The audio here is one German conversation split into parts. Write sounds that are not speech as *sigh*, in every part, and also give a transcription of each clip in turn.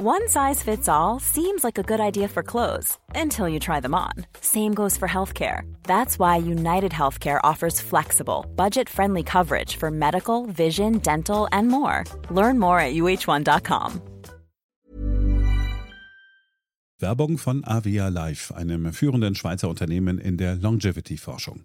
One size fits all seems like a good idea for clothes until you try them on. Same goes for healthcare. That's why United Healthcare offers flexible, budget friendly coverage for medical, vision, dental, and more. Learn more at uh1.com. Werbung von Avia Life, einem führenden Schweizer Unternehmen in der Longevity-Forschung.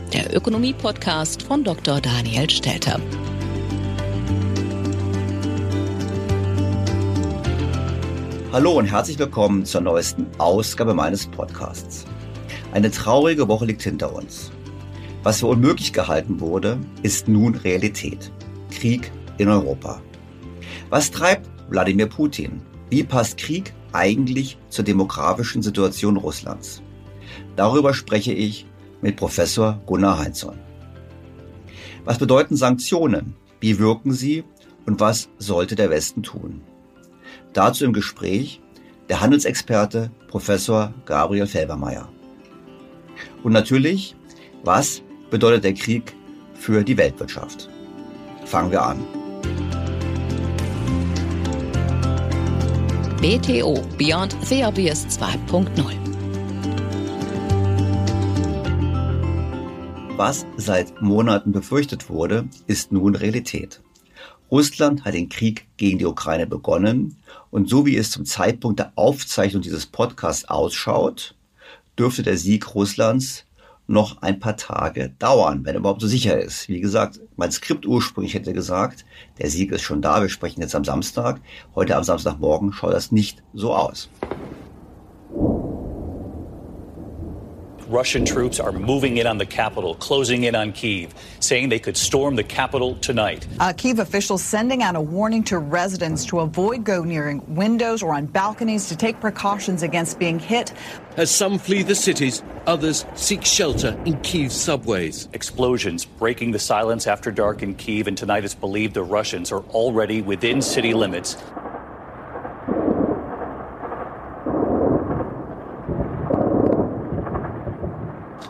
der Ökonomie-Podcast von Dr. Daniel Stelter. Hallo und herzlich willkommen zur neuesten Ausgabe meines Podcasts. Eine traurige Woche liegt hinter uns. Was für unmöglich gehalten wurde, ist nun Realität. Krieg in Europa. Was treibt Wladimir Putin? Wie passt Krieg eigentlich zur demografischen Situation Russlands? Darüber spreche ich mit Professor Gunnar Heinzson. Was bedeuten Sanktionen? Wie wirken sie? Und was sollte der Westen tun? Dazu im Gespräch der Handelsexperte Professor Gabriel Felbermeier. Und natürlich, was bedeutet der Krieg für die Weltwirtschaft? Fangen wir an. BTO Beyond the Obvious 2.0 Was seit Monaten befürchtet wurde, ist nun Realität. Russland hat den Krieg gegen die Ukraine begonnen und so wie es zum Zeitpunkt der Aufzeichnung dieses Podcasts ausschaut, dürfte der Sieg Russlands noch ein paar Tage dauern, wenn er überhaupt so sicher ist. Wie gesagt, mein Skript ursprünglich hätte gesagt, der Sieg ist schon da, wir sprechen jetzt am Samstag. Heute am Samstagmorgen schaut das nicht so aus. Russian troops are moving in on the capital, closing in on Kiev, saying they could storm the capital tonight. Uh, Kiev officials sending out a warning to residents to avoid go near windows or on balconies to take precautions against being hit. As some flee the cities, others seek shelter in Kiev's subways. Explosions breaking the silence after dark in Kiev, and tonight it's believed the Russians are already within city limits.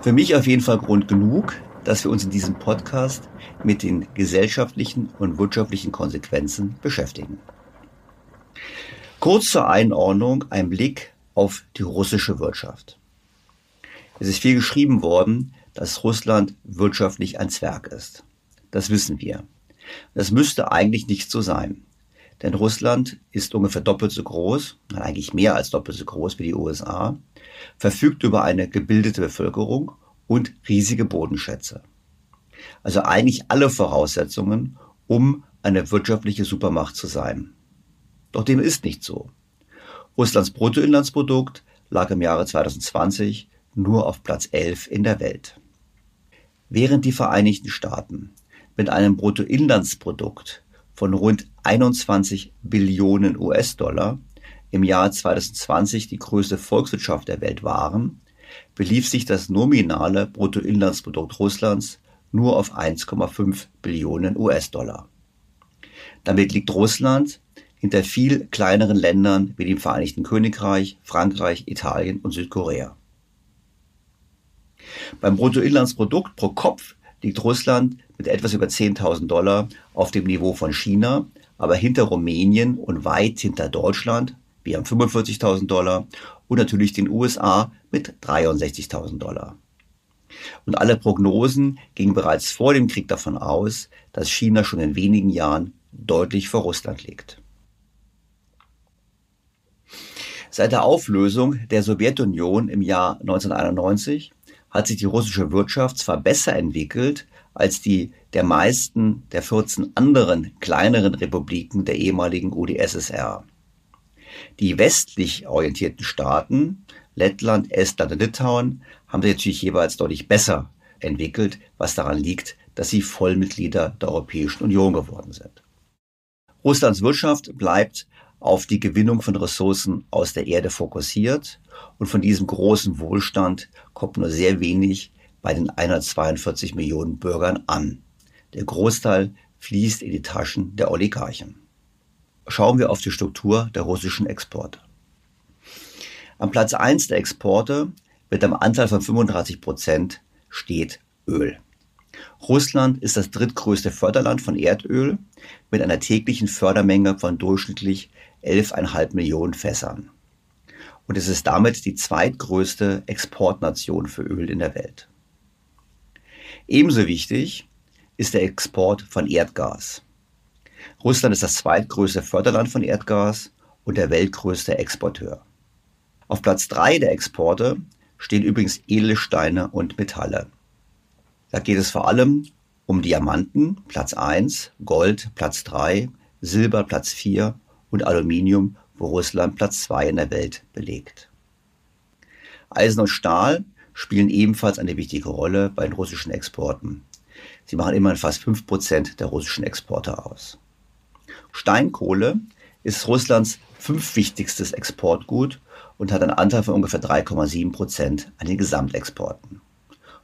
Für mich auf jeden Fall Grund genug, dass wir uns in diesem Podcast mit den gesellschaftlichen und wirtschaftlichen Konsequenzen beschäftigen. Kurz zur Einordnung ein Blick auf die russische Wirtschaft. Es ist viel geschrieben worden, dass Russland wirtschaftlich ein Zwerg ist. Das wissen wir. Das müsste eigentlich nicht so sein. Denn Russland ist ungefähr doppelt so groß, eigentlich mehr als doppelt so groß wie die USA, verfügt über eine gebildete Bevölkerung und riesige Bodenschätze. Also eigentlich alle Voraussetzungen, um eine wirtschaftliche Supermacht zu sein. Doch dem ist nicht so. Russlands Bruttoinlandsprodukt lag im Jahre 2020 nur auf Platz 11 in der Welt. Während die Vereinigten Staaten mit einem Bruttoinlandsprodukt von rund 21 Billionen US-Dollar im Jahr 2020 die größte Volkswirtschaft der Welt waren, belief sich das nominale Bruttoinlandsprodukt Russlands nur auf 1,5 Billionen US-Dollar. Damit liegt Russland hinter viel kleineren Ländern wie dem Vereinigten Königreich, Frankreich, Italien und Südkorea. Beim Bruttoinlandsprodukt pro Kopf liegt Russland mit etwas über 10.000 Dollar auf dem Niveau von China, aber hinter Rumänien und weit hinter Deutschland, wir haben 45.000 Dollar, und natürlich den USA mit 63.000 Dollar. Und alle Prognosen gingen bereits vor dem Krieg davon aus, dass China schon in wenigen Jahren deutlich vor Russland liegt. Seit der Auflösung der Sowjetunion im Jahr 1991 hat sich die russische Wirtschaft zwar besser entwickelt als die der meisten der 14 anderen kleineren Republiken der ehemaligen UdSSR. Die westlich orientierten Staaten, Lettland, Estland und Litauen, haben sich natürlich jeweils deutlich besser entwickelt, was daran liegt, dass sie Vollmitglieder der Europäischen Union geworden sind. Russlands Wirtschaft bleibt auf die Gewinnung von Ressourcen aus der Erde fokussiert und von diesem großen Wohlstand kommt nur sehr wenig bei den 142 Millionen Bürgern an. Der Großteil fließt in die Taschen der Oligarchen. Schauen wir auf die Struktur der russischen Exporte. Am Platz 1 der Exporte mit einem Anteil von 35 Prozent steht Öl. Russland ist das drittgrößte Förderland von Erdöl mit einer täglichen Fördermenge von durchschnittlich 11,5 Millionen Fässern. Und es ist damit die zweitgrößte Exportnation für Öl in der Welt. Ebenso wichtig ist der Export von Erdgas. Russland ist das zweitgrößte Förderland von Erdgas und der weltgrößte Exporteur. Auf Platz 3 der Exporte stehen übrigens Edelsteine und Metalle. Da geht es vor allem um Diamanten, Platz 1, Gold, Platz 3, Silber, Platz 4 und Aluminium, wo Russland Platz 2 in der Welt belegt. Eisen und Stahl spielen ebenfalls eine wichtige Rolle bei den russischen Exporten. Sie machen immerhin fast 5% der russischen Exporte aus. Steinkohle ist Russlands fünfwichtigstes Exportgut und hat einen Anteil von ungefähr 3,7% an den Gesamtexporten.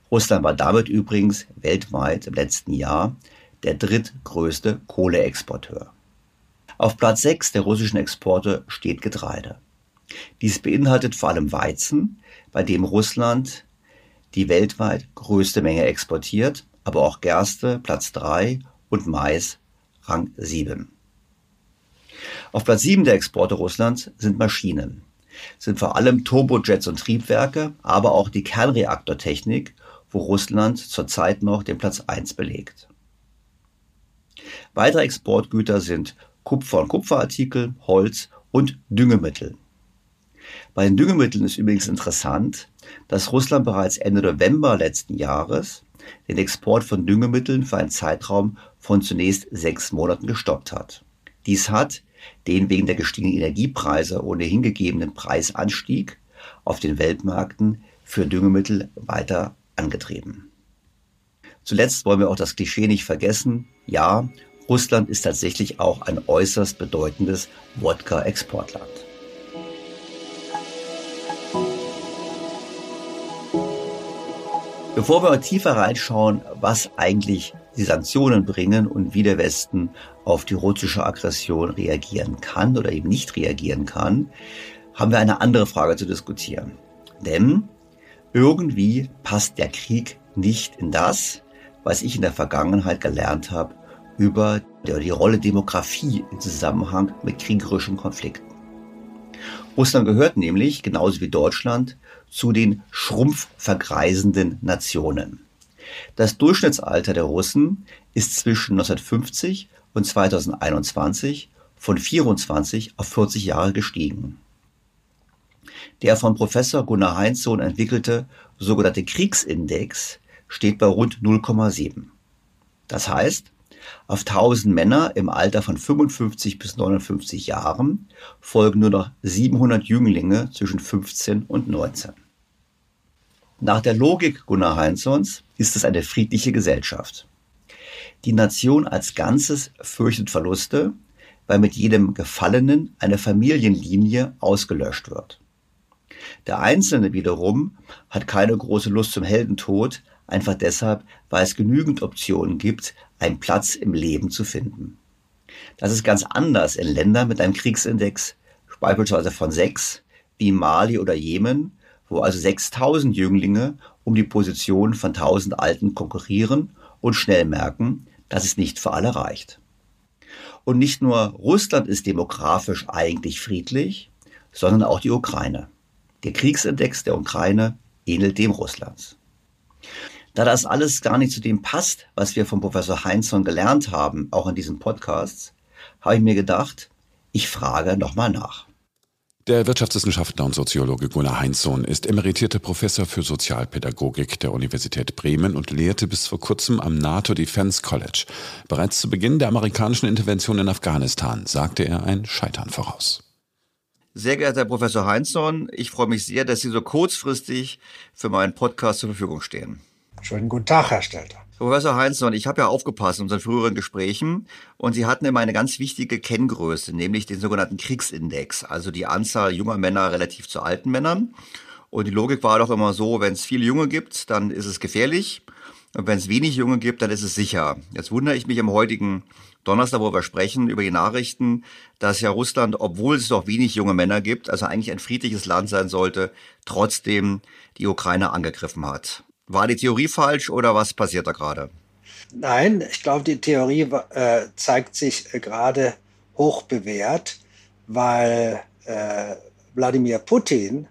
Russland war damit übrigens weltweit im letzten Jahr der drittgrößte Kohleexporteur. Auf Platz 6 der russischen Exporte steht Getreide. Dies beinhaltet vor allem Weizen, bei dem Russland die weltweit größte Menge exportiert, aber auch Gerste Platz 3 und Mais Rang 7. Auf Platz 7 der Exporte Russlands sind Maschinen. sind vor allem Turbojets und Triebwerke, aber auch die Kernreaktortechnik, wo Russland zurzeit noch den Platz 1 belegt. Weitere Exportgüter sind Kupfer und Kupferartikel, Holz und Düngemittel. Bei den Düngemitteln ist übrigens interessant, dass Russland bereits Ende November letzten Jahres den Export von Düngemitteln für einen Zeitraum von zunächst sechs Monaten gestoppt hat. Dies hat den wegen der gestiegenen Energiepreise ohnehin gegebenen Preisanstieg auf den Weltmärkten für Düngemittel weiter angetrieben. Zuletzt wollen wir auch das Klischee nicht vergessen. Ja, Russland ist tatsächlich auch ein äußerst bedeutendes Wodka-Exportland. Bevor wir tiefer reinschauen, was eigentlich die Sanktionen bringen und wie der Westen auf die russische Aggression reagieren kann oder eben nicht reagieren kann, haben wir eine andere Frage zu diskutieren. Denn irgendwie passt der Krieg nicht in das, was ich in der Vergangenheit gelernt habe über die Rolle Demografie im Zusammenhang mit kriegerischen Konflikten. Russland gehört nämlich, genauso wie Deutschland, zu den schrumpfvergreisenden Nationen. Das Durchschnittsalter der Russen ist zwischen 1950 und 2021 von 24 auf 40 Jahre gestiegen. Der von Professor Gunnar Heinzsohn entwickelte sogenannte Kriegsindex steht bei rund 0,7. Das heißt, auf 1000 Männer im Alter von 55 bis 59 Jahren folgen nur noch 700 Jünglinge zwischen 15 und 19. Nach der Logik Gunnar Heinzons ist es eine friedliche Gesellschaft. Die Nation als Ganzes fürchtet Verluste, weil mit jedem Gefallenen eine Familienlinie ausgelöscht wird. Der Einzelne wiederum hat keine große Lust zum Heldentod, einfach deshalb, weil es genügend Optionen gibt, einen Platz im Leben zu finden. Das ist ganz anders in Ländern mit einem Kriegsindex, beispielsweise von sechs, wie Mali oder Jemen, wo also 6000 Jünglinge um die Position von 1000 Alten konkurrieren und schnell merken, dass es nicht für alle reicht. Und nicht nur Russland ist demografisch eigentlich friedlich, sondern auch die Ukraine. Der Kriegsindex der Ukraine ähnelt dem Russlands. Da das alles gar nicht zu dem passt, was wir von Professor Heinzson gelernt haben, auch in diesen Podcasts, habe ich mir gedacht, ich frage nochmal nach. Der Wirtschaftswissenschaftler und Soziologe Gunnar Heinzsohn ist emeritierter Professor für Sozialpädagogik der Universität Bremen und lehrte bis vor kurzem am NATO Defense College. Bereits zu Beginn der amerikanischen Intervention in Afghanistan sagte er ein Scheitern voraus. Sehr geehrter Herr Professor Heinzsohn, ich freue mich sehr, dass Sie so kurzfristig für meinen Podcast zur Verfügung stehen. Schönen guten Tag, Herr Stelter. Professor Heinzson, ich habe ja aufgepasst in unseren früheren Gesprächen und Sie hatten immer eine ganz wichtige Kenngröße, nämlich den sogenannten Kriegsindex, also die Anzahl junger Männer relativ zu alten Männern. Und die Logik war doch immer so, wenn es viele Junge gibt, dann ist es gefährlich. Und wenn es wenig Junge gibt, dann ist es sicher. Jetzt wundere ich mich am heutigen Donnerstag, wo wir sprechen, über die Nachrichten, dass ja Russland, obwohl es doch wenig junge Männer gibt, also eigentlich ein friedliches Land sein sollte, trotzdem die Ukraine angegriffen hat. War die Theorie falsch oder was passiert da gerade? Nein, ich glaube, die Theorie äh, zeigt sich äh, gerade hoch bewährt, weil äh, Wladimir Putin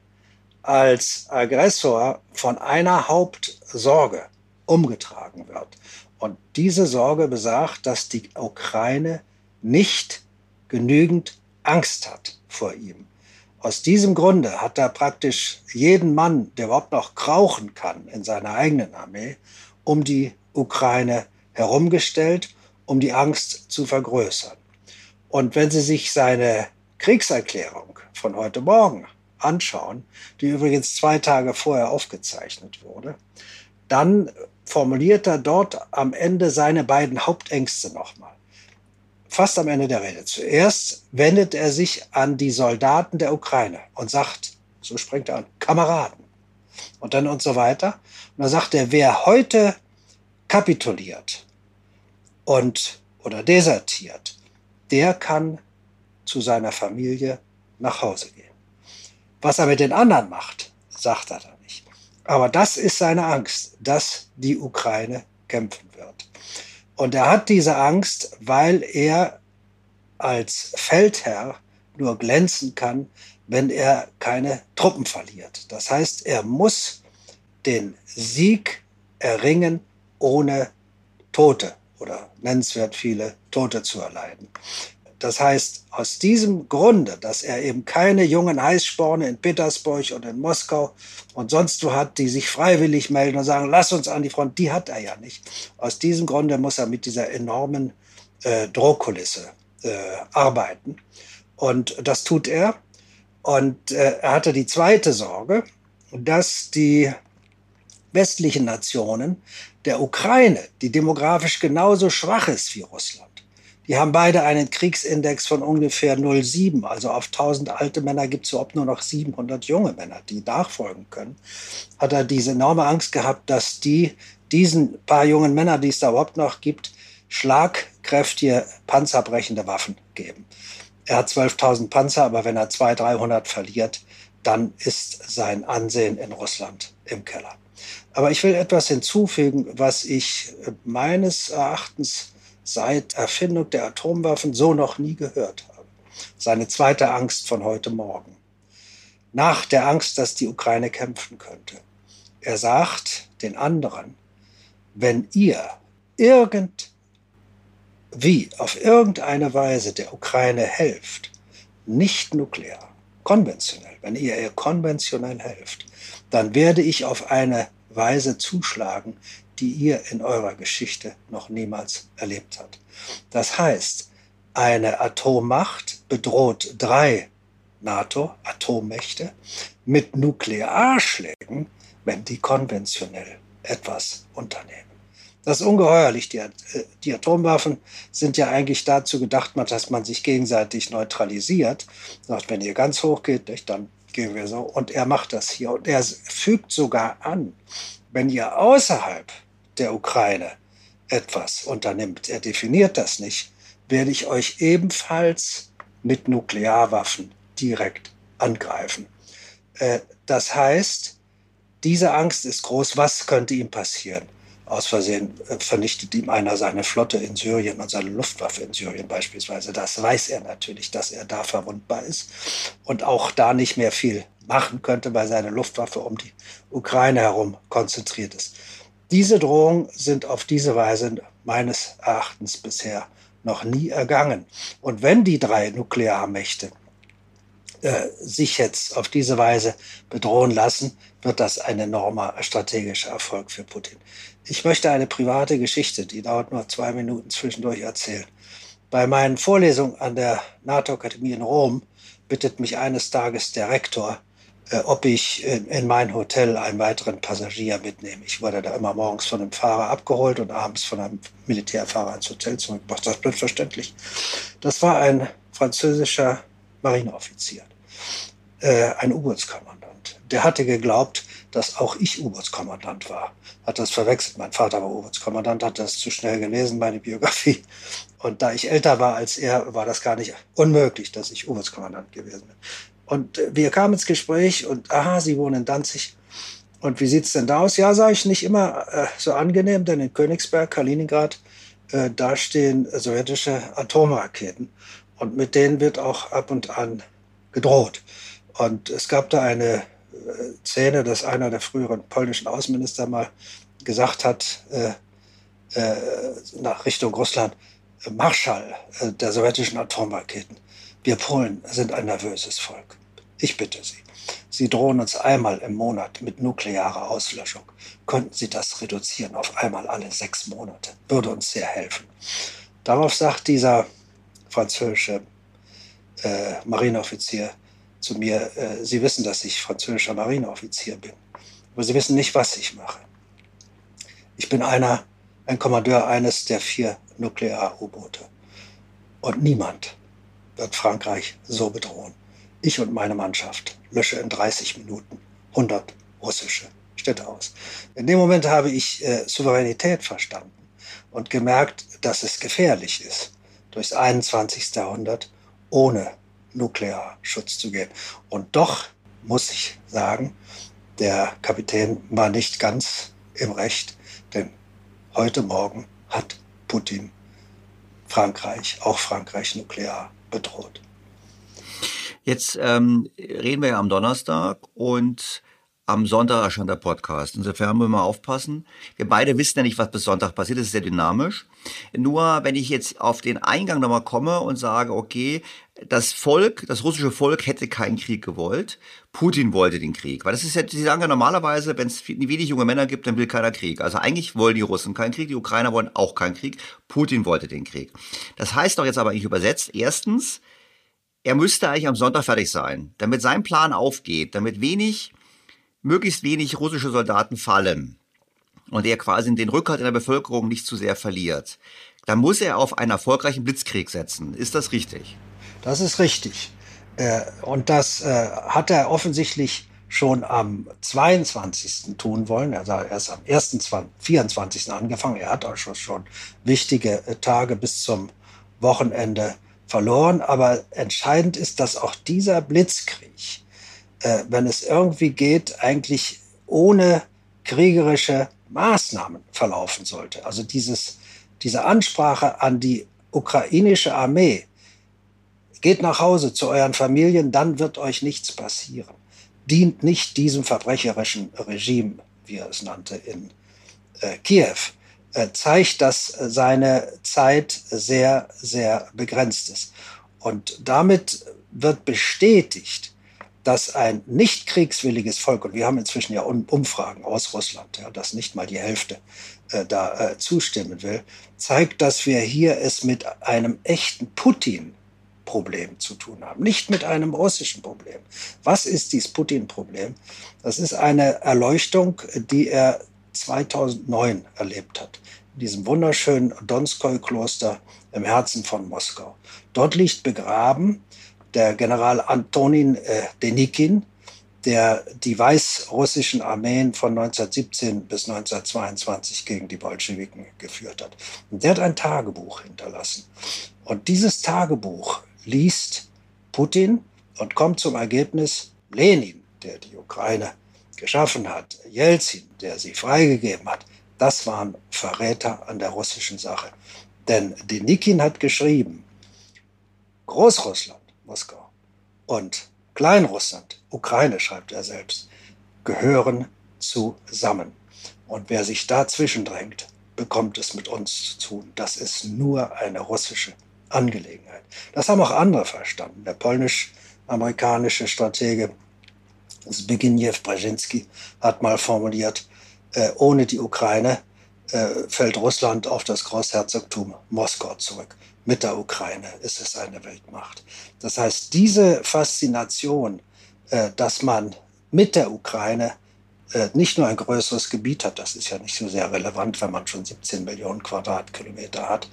als Aggressor von einer Hauptsorge umgetragen wird. Und diese Sorge besagt, dass die Ukraine nicht genügend Angst hat vor ihm. Aus diesem Grunde hat er praktisch jeden Mann, der überhaupt noch krauchen kann in seiner eigenen Armee, um die Ukraine herumgestellt, um die Angst zu vergrößern. Und wenn Sie sich seine Kriegserklärung von heute Morgen anschauen, die übrigens zwei Tage vorher aufgezeichnet wurde, dann formuliert er dort am Ende seine beiden Hauptängste nochmal fast am Ende der Rede. Zuerst wendet er sich an die Soldaten der Ukraine und sagt, so springt er an, Kameraden. Und dann und so weiter. Und dann sagt er, wer heute kapituliert und oder desertiert, der kann zu seiner Familie nach Hause gehen. Was er mit den anderen macht, sagt er da nicht. Aber das ist seine Angst, dass die Ukraine kämpfen. Und er hat diese Angst, weil er als Feldherr nur glänzen kann, wenn er keine Truppen verliert. Das heißt, er muss den Sieg erringen, ohne Tote oder nennenswert viele Tote zu erleiden. Das heißt, aus diesem Grunde, dass er eben keine jungen Heißsporne in Petersburg und in Moskau und sonst wo hat, die sich freiwillig melden und sagen, lass uns an die Front, die hat er ja nicht. Aus diesem Grunde muss er mit dieser enormen äh, Drohkulisse äh, arbeiten. Und das tut er. Und äh, er hatte die zweite Sorge, dass die westlichen Nationen der Ukraine, die demografisch genauso schwach ist wie Russland, die haben beide einen Kriegsindex von ungefähr 0,7. Also auf 1000 alte Männer gibt es überhaupt nur noch 700 junge Männer, die nachfolgen können. Hat er diese enorme Angst gehabt, dass die diesen paar jungen Männern, die es da überhaupt noch gibt, schlagkräftige, panzerbrechende Waffen geben. Er hat 12.000 Panzer, aber wenn er 200, 300 verliert, dann ist sein Ansehen in Russland im Keller. Aber ich will etwas hinzufügen, was ich meines Erachtens seit Erfindung der Atomwaffen so noch nie gehört habe. Seine zweite Angst von heute Morgen. nach der Angst, dass die Ukraine kämpfen könnte. Er sagt den anderen, wenn ihr irgendwie auf irgendeine Weise der Ukraine helft, nicht nuklear, konventionell, wenn ihr ihr konventionell helft, dann werde ich auf eine Weise zuschlagen, die ihr in eurer Geschichte noch niemals erlebt habt. Das heißt, eine Atommacht bedroht drei NATO-Atommächte mit Nuklearschlägen, wenn die konventionell etwas unternehmen. Das ist ungeheuerlich. Die, äh, die, Atomwaffen sind ja eigentlich dazu gedacht, dass man sich gegenseitig neutralisiert. Sagt, wenn ihr ganz hoch geht, dann gehen wir so. Und er macht das hier. Und er fügt sogar an, wenn ihr außerhalb der Ukraine etwas unternimmt, er definiert das nicht, werde ich euch ebenfalls mit Nuklearwaffen direkt angreifen. Äh, das heißt, diese Angst ist groß. Was könnte ihm passieren? Aus Versehen äh, vernichtet ihm einer seine Flotte in Syrien und seine Luftwaffe in Syrien beispielsweise. Das weiß er natürlich, dass er da verwundbar ist und auch da nicht mehr viel machen könnte, weil seine Luftwaffe um die Ukraine herum konzentriert ist. Diese Drohungen sind auf diese Weise meines Erachtens bisher noch nie ergangen. Und wenn die drei Nuklearmächte äh, sich jetzt auf diese Weise bedrohen lassen, wird das ein enormer strategischer Erfolg für Putin. Ich möchte eine private Geschichte, die dauert nur zwei Minuten zwischendurch erzählen. Bei meinen Vorlesungen an der NATO-Akademie in Rom bittet mich eines Tages der Rektor, ob ich in, in, mein Hotel einen weiteren Passagier mitnehme. Ich wurde da immer morgens von einem Fahrer abgeholt und abends von einem Militärfahrer ins Hotel zurückgebracht. Das ist verständlich. Das war ein französischer Marineoffizier, äh, ein U-Bootskommandant. Der hatte geglaubt, dass auch ich U-Bootskommandant war. Hat das verwechselt. Mein Vater war U-Bootskommandant, hat das zu schnell gelesen, meine Biografie. Und da ich älter war als er, war das gar nicht unmöglich, dass ich U-Bootskommandant gewesen bin. Und wir kamen ins Gespräch und, aha, Sie wohnen in Danzig. Und wie sieht's denn da aus? Ja, sage ich, nicht immer äh, so angenehm, denn in Königsberg, Kaliningrad, äh, da stehen sowjetische Atomraketen. Und mit denen wird auch ab und an gedroht. Und es gab da eine äh, Szene, dass einer der früheren polnischen Außenminister mal gesagt hat, äh, äh, nach Richtung Russland, Marschall äh, der sowjetischen Atomraketen. Wir Polen sind ein nervöses Volk. Ich bitte Sie. Sie drohen uns einmal im Monat mit nuklearer Auslöschung. Könnten Sie das reduzieren auf einmal alle sechs Monate? Würde uns sehr helfen. Darauf sagt dieser französische äh, Marineoffizier zu mir, äh, Sie wissen, dass ich französischer Marineoffizier bin, aber Sie wissen nicht, was ich mache. Ich bin einer, ein Kommandeur eines der vier Nuklear-U-Boote. Und niemand wird Frankreich so bedrohen. Ich und meine Mannschaft lösche in 30 Minuten 100 russische Städte aus. In dem Moment habe ich äh, Souveränität verstanden und gemerkt, dass es gefährlich ist durchs 21. Jahrhundert ohne Nuklearschutz zu gehen. Und doch muss ich sagen, der Kapitän war nicht ganz im Recht, denn heute Morgen hat Putin Frankreich, auch Frankreich nuklear bedroht. Jetzt ähm, reden wir ja am Donnerstag und am Sonntag erscheint der Podcast. Insofern müssen wir mal aufpassen. Wir beide wissen ja nicht, was bis Sonntag passiert. Das ist sehr dynamisch. Nur wenn ich jetzt auf den Eingang nochmal komme und sage, okay, das Volk, das russische Volk hätte keinen Krieg gewollt. Putin wollte den Krieg. Weil das ist ja, sie sagen ja normalerweise, wenn es wenig junge Männer gibt, dann will keiner Krieg. Also eigentlich wollen die Russen keinen Krieg, die Ukrainer wollen auch keinen Krieg. Putin wollte den Krieg. Das heißt doch jetzt aber eigentlich übersetzt, erstens, er müsste eigentlich am Sonntag fertig sein, damit sein Plan aufgeht, damit wenig möglichst wenig russische Soldaten fallen und er quasi den Rückhalt in der Bevölkerung nicht zu sehr verliert, dann muss er auf einen erfolgreichen Blitzkrieg setzen. Ist das richtig? Das ist richtig. Äh, und das äh, hat er offensichtlich schon am 22. tun wollen. Er hat erst am 1. 24. angefangen. Er hat auch schon wichtige äh, Tage bis zum Wochenende verloren. Aber entscheidend ist, dass auch dieser Blitzkrieg äh, wenn es irgendwie geht, eigentlich ohne kriegerische Maßnahmen verlaufen sollte. Also dieses, diese Ansprache an die ukrainische Armee, geht nach Hause zu euren Familien, dann wird euch nichts passieren. dient nicht diesem verbrecherischen Regime, wie er es nannte, in äh, Kiew, zeigt, dass seine Zeit sehr, sehr begrenzt ist. Und damit wird bestätigt, dass ein nicht kriegswilliges Volk, und wir haben inzwischen ja Umfragen aus Russland, ja, dass nicht mal die Hälfte äh, da äh, zustimmen will, zeigt, dass wir hier es mit einem echten Putin-Problem zu tun haben, nicht mit einem russischen Problem. Was ist dieses Putin-Problem? Das ist eine Erleuchtung, die er 2009 erlebt hat, in diesem wunderschönen Donskoi-Kloster im Herzen von Moskau. Dort liegt begraben der General Antonin äh, Denikin, der die weißrussischen Armeen von 1917 bis 1922 gegen die Bolschewiken geführt hat. Und der hat ein Tagebuch hinterlassen. Und dieses Tagebuch liest Putin und kommt zum Ergebnis, Lenin, der die Ukraine geschaffen hat, Jelzin, der sie freigegeben hat, das waren Verräter an der russischen Sache. Denn Denikin hat geschrieben, Großrussland, Moskau, und Kleinrussland, Ukraine schreibt er selbst, gehören zusammen. Und wer sich dazwischen drängt, bekommt es mit uns zu tun. Das ist nur eine russische Angelegenheit. Das haben auch andere verstanden. Der polnisch-amerikanische Stratege Zbigniew Brzezinski hat mal formuliert, äh, ohne die Ukraine äh, fällt Russland auf das Großherzogtum Moskau zurück mit der Ukraine ist es eine Weltmacht. Das heißt, diese Faszination, äh, dass man mit der Ukraine äh, nicht nur ein größeres Gebiet hat, das ist ja nicht so sehr relevant, wenn man schon 17 Millionen Quadratkilometer hat,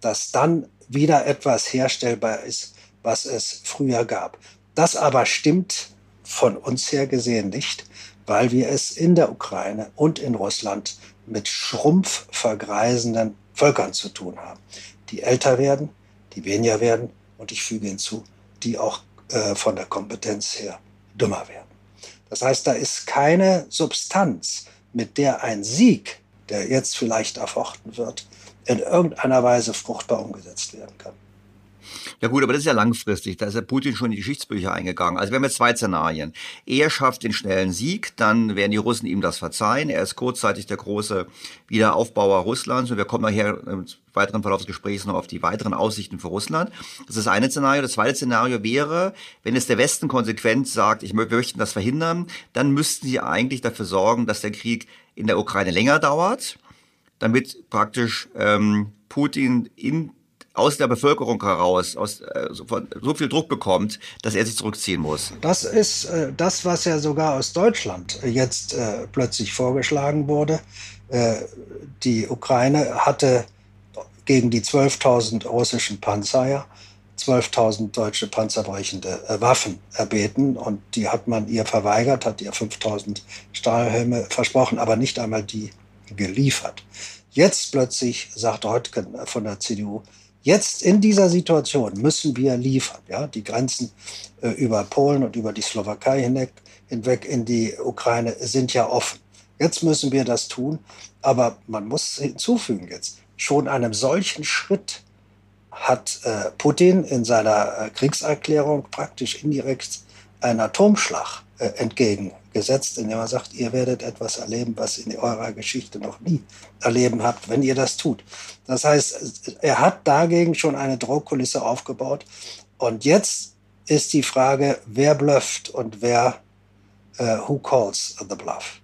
dass dann wieder etwas herstellbar ist, was es früher gab. Das aber stimmt von uns her gesehen nicht, weil wir es in der Ukraine und in Russland mit schrumpf vergreisenden Völkern zu tun haben die älter werden, die weniger werden und ich füge hinzu, die auch äh, von der Kompetenz her dümmer werden. Das heißt, da ist keine Substanz, mit der ein Sieg, der jetzt vielleicht erfochten wird, in irgendeiner Weise fruchtbar umgesetzt werden kann. Ja gut, aber das ist ja langfristig. Da ist ja Putin schon in die Geschichtsbücher eingegangen. Also wir haben jetzt zwei Szenarien. Er schafft den schnellen Sieg, dann werden die Russen ihm das verzeihen. Er ist kurzzeitig der große Wiederaufbauer Russlands und wir kommen nachher im weiteren Verlauf des Gesprächs noch auf die weiteren Aussichten für Russland. Das ist das eine Szenario. Das zweite Szenario wäre, wenn es der Westen konsequent sagt, ich, wir möchten das verhindern, dann müssten sie eigentlich dafür sorgen, dass der Krieg in der Ukraine länger dauert, damit praktisch ähm, Putin in aus der Bevölkerung heraus aus, äh, so, von, so, viel Druck bekommt, dass er sich zurückziehen muss. Das ist äh, das, was ja sogar aus Deutschland jetzt äh, plötzlich vorgeschlagen wurde. Äh, die Ukraine hatte gegen die 12.000 russischen Panzer ja 12.000 deutsche panzerbrechende äh, Waffen erbeten und die hat man ihr verweigert, hat ihr 5.000 Stahlhelme versprochen, aber nicht einmal die geliefert. Jetzt plötzlich sagt Röttgen von der CDU, Jetzt in dieser Situation müssen wir liefern. Ja? Die Grenzen äh, über Polen und über die Slowakei hinweg, hinweg in die Ukraine sind ja offen. Jetzt müssen wir das tun. Aber man muss hinzufügen jetzt, schon einem solchen Schritt hat äh, Putin in seiner äh, Kriegserklärung praktisch indirekt einen Atomschlag entgegengesetzt, indem er sagt, ihr werdet etwas erleben, was in eurer Geschichte noch nie erleben habt, wenn ihr das tut. Das heißt, er hat dagegen schon eine Drohkulisse aufgebaut. Und jetzt ist die Frage, wer blufft und wer, uh, who calls the bluff?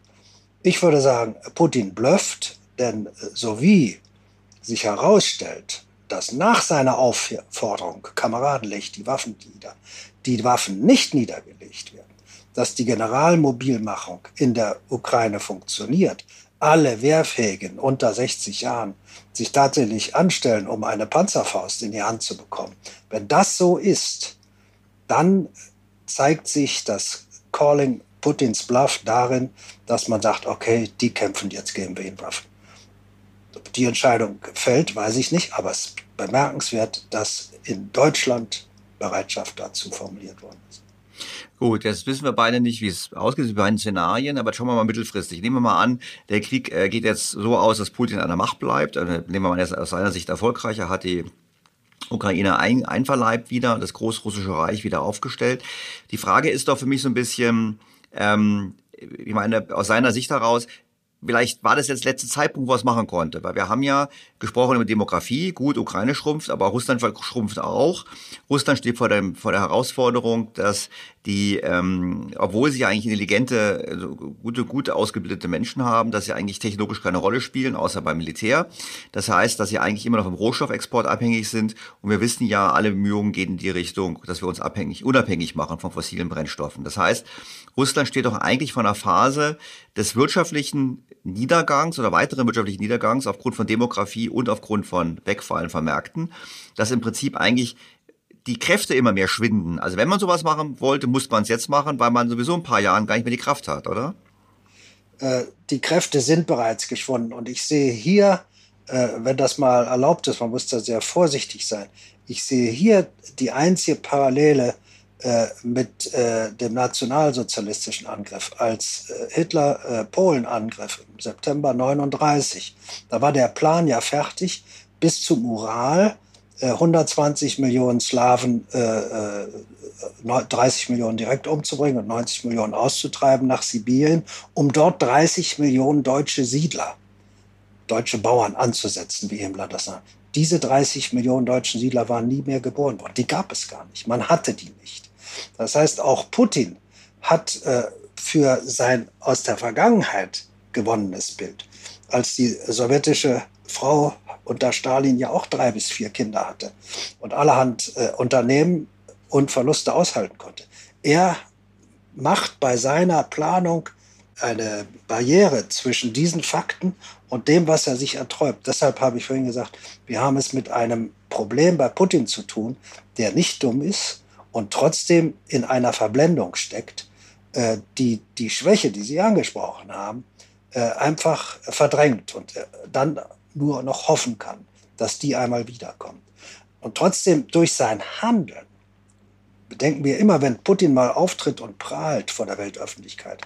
Ich würde sagen, Putin blufft, denn so wie sich herausstellt, dass nach seiner Aufforderung, Kameraden, legt die Waffen nieder, die Waffen nicht niedergelegt werden, dass die Generalmobilmachung in der Ukraine funktioniert, alle Wehrfähigen unter 60 Jahren sich tatsächlich anstellen, um eine Panzerfaust in die Hand zu bekommen. Wenn das so ist, dann zeigt sich das Calling Putins Bluff darin, dass man sagt, okay, die kämpfen jetzt gegen Waffen. Die Entscheidung fällt, weiß ich nicht, aber es ist bemerkenswert, dass in Deutschland Bereitschaft dazu formuliert worden ist. Gut, jetzt wissen wir beide nicht, wie es ausgeht, wie beiden Szenarien, aber schauen wir mal mittelfristig. Nehmen wir mal an, der Krieg äh, geht jetzt so aus, dass Putin an der Macht bleibt. Also nehmen wir mal, er ist aus seiner Sicht erfolgreicher, hat die Ukraine ein, einverleibt wieder, das Großrussische Reich wieder aufgestellt. Die Frage ist doch für mich so ein bisschen, ähm, ich meine, aus seiner Sicht heraus, vielleicht war das jetzt der letzte Zeitpunkt, wo er es machen konnte. Weil wir haben ja gesprochen über Demografie. Gut, Ukraine schrumpft, aber Russland schrumpft auch. Russland steht vor, dem, vor der Herausforderung, dass die, ähm, obwohl sie eigentlich intelligente, also gute, gute ausgebildete Menschen haben, dass sie eigentlich technologisch keine Rolle spielen, außer beim Militär. Das heißt, dass sie eigentlich immer noch vom Rohstoffexport abhängig sind. Und wir wissen ja, alle Bemühungen gehen in die Richtung, dass wir uns abhängig, unabhängig machen von fossilen Brennstoffen. Das heißt, Russland steht doch eigentlich vor einer Phase des wirtschaftlichen Niedergangs oder weiteren wirtschaftlichen Niedergangs aufgrund von Demografie und aufgrund von Wegfallen von Märkten, dass im Prinzip eigentlich die Kräfte immer mehr schwinden. Also wenn man sowas machen wollte, muss man es jetzt machen, weil man sowieso ein paar Jahren gar nicht mehr die Kraft hat, oder? Äh, die Kräfte sind bereits geschwunden. Und ich sehe hier, äh, wenn das mal erlaubt ist, man muss da sehr vorsichtig sein, ich sehe hier die einzige Parallele äh, mit dem nationalsozialistischen Angriff, als Hitler Polen angriff im September 39. Da war der Plan ja fertig, bis zum Ural 120 äh, Millionen Slawen, 30 Millionen direkt umzubringen und 90 Millionen auszutreiben nach Sibirien, um dort 30 Millionen deutsche Siedler, deutsche Bauern anzusetzen, wie Himmler das sagt. Diese 30 Millionen deutschen Siedler waren nie mehr geboren worden. Die gab es gar nicht. Man hatte die nicht. Das heißt, auch Putin hat äh, für sein aus der Vergangenheit gewonnenes Bild, als die sowjetische Frau unter Stalin ja auch drei bis vier Kinder hatte und allerhand äh, Unternehmen und Verluste aushalten konnte. Er macht bei seiner Planung eine Barriere zwischen diesen Fakten und dem, was er sich erträumt. Deshalb habe ich vorhin gesagt, wir haben es mit einem Problem bei Putin zu tun, der nicht dumm ist, und trotzdem in einer Verblendung steckt, äh, die die Schwäche, die Sie angesprochen haben, äh, einfach verdrängt und äh, dann nur noch hoffen kann, dass die einmal wiederkommt. Und trotzdem durch sein Handeln, bedenken wir immer, wenn Putin mal auftritt und prahlt vor der Weltöffentlichkeit,